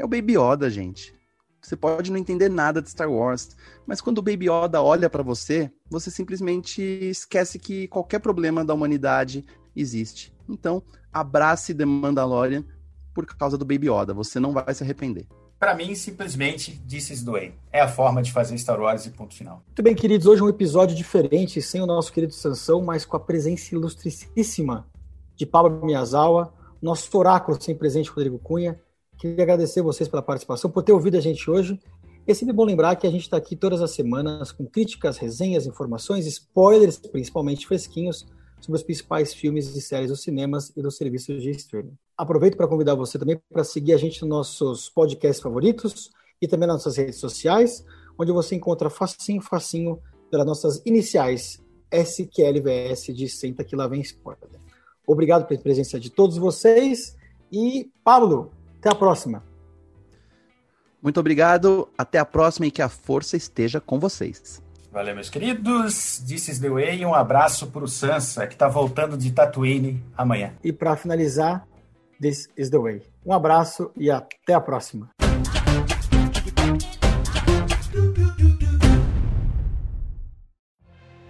É o Baby Yoda, gente. Você pode não entender nada de Star Wars, mas quando o Baby Yoda olha para você, você simplesmente esquece que qualquer problema da humanidade existe. Então, abrace The Mandalorian por causa do Baby Yoda, você não vai se arrepender. Para mim, simplesmente, the way. É a forma de fazer Star Wars e ponto final. Muito bem, queridos. Hoje é um episódio diferente, sem o nosso querido Sansão, mas com a presença ilustríssima de Pablo Miyazawa, nosso oráculo sem presente, Rodrigo Cunha, Queria agradecer vocês pela participação, por ter ouvido a gente hoje. É sempre bom lembrar que a gente está aqui todas as semanas com críticas, resenhas, informações, spoilers, principalmente fresquinhos, sobre os principais filmes e séries dos cinemas e dos serviços de streaming. Aproveito para convidar você também para seguir a gente nos nossos podcasts favoritos e também nas nossas redes sociais, onde você encontra facinho, facinho, pelas nossas iniciais SQLVS de Senta Que Lá Vem Spoiler. Obrigado pela presença de todos vocês e, Pablo, até a próxima. Muito obrigado. Até a próxima e que a força esteja com vocês. Valeu, meus queridos. This is the way. Um abraço para o Sansa, que está voltando de Tatooine amanhã. E para finalizar, this is the way. Um abraço e até a próxima.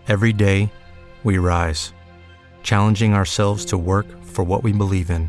Every day, we rise, challenging ourselves to work for what we believe in.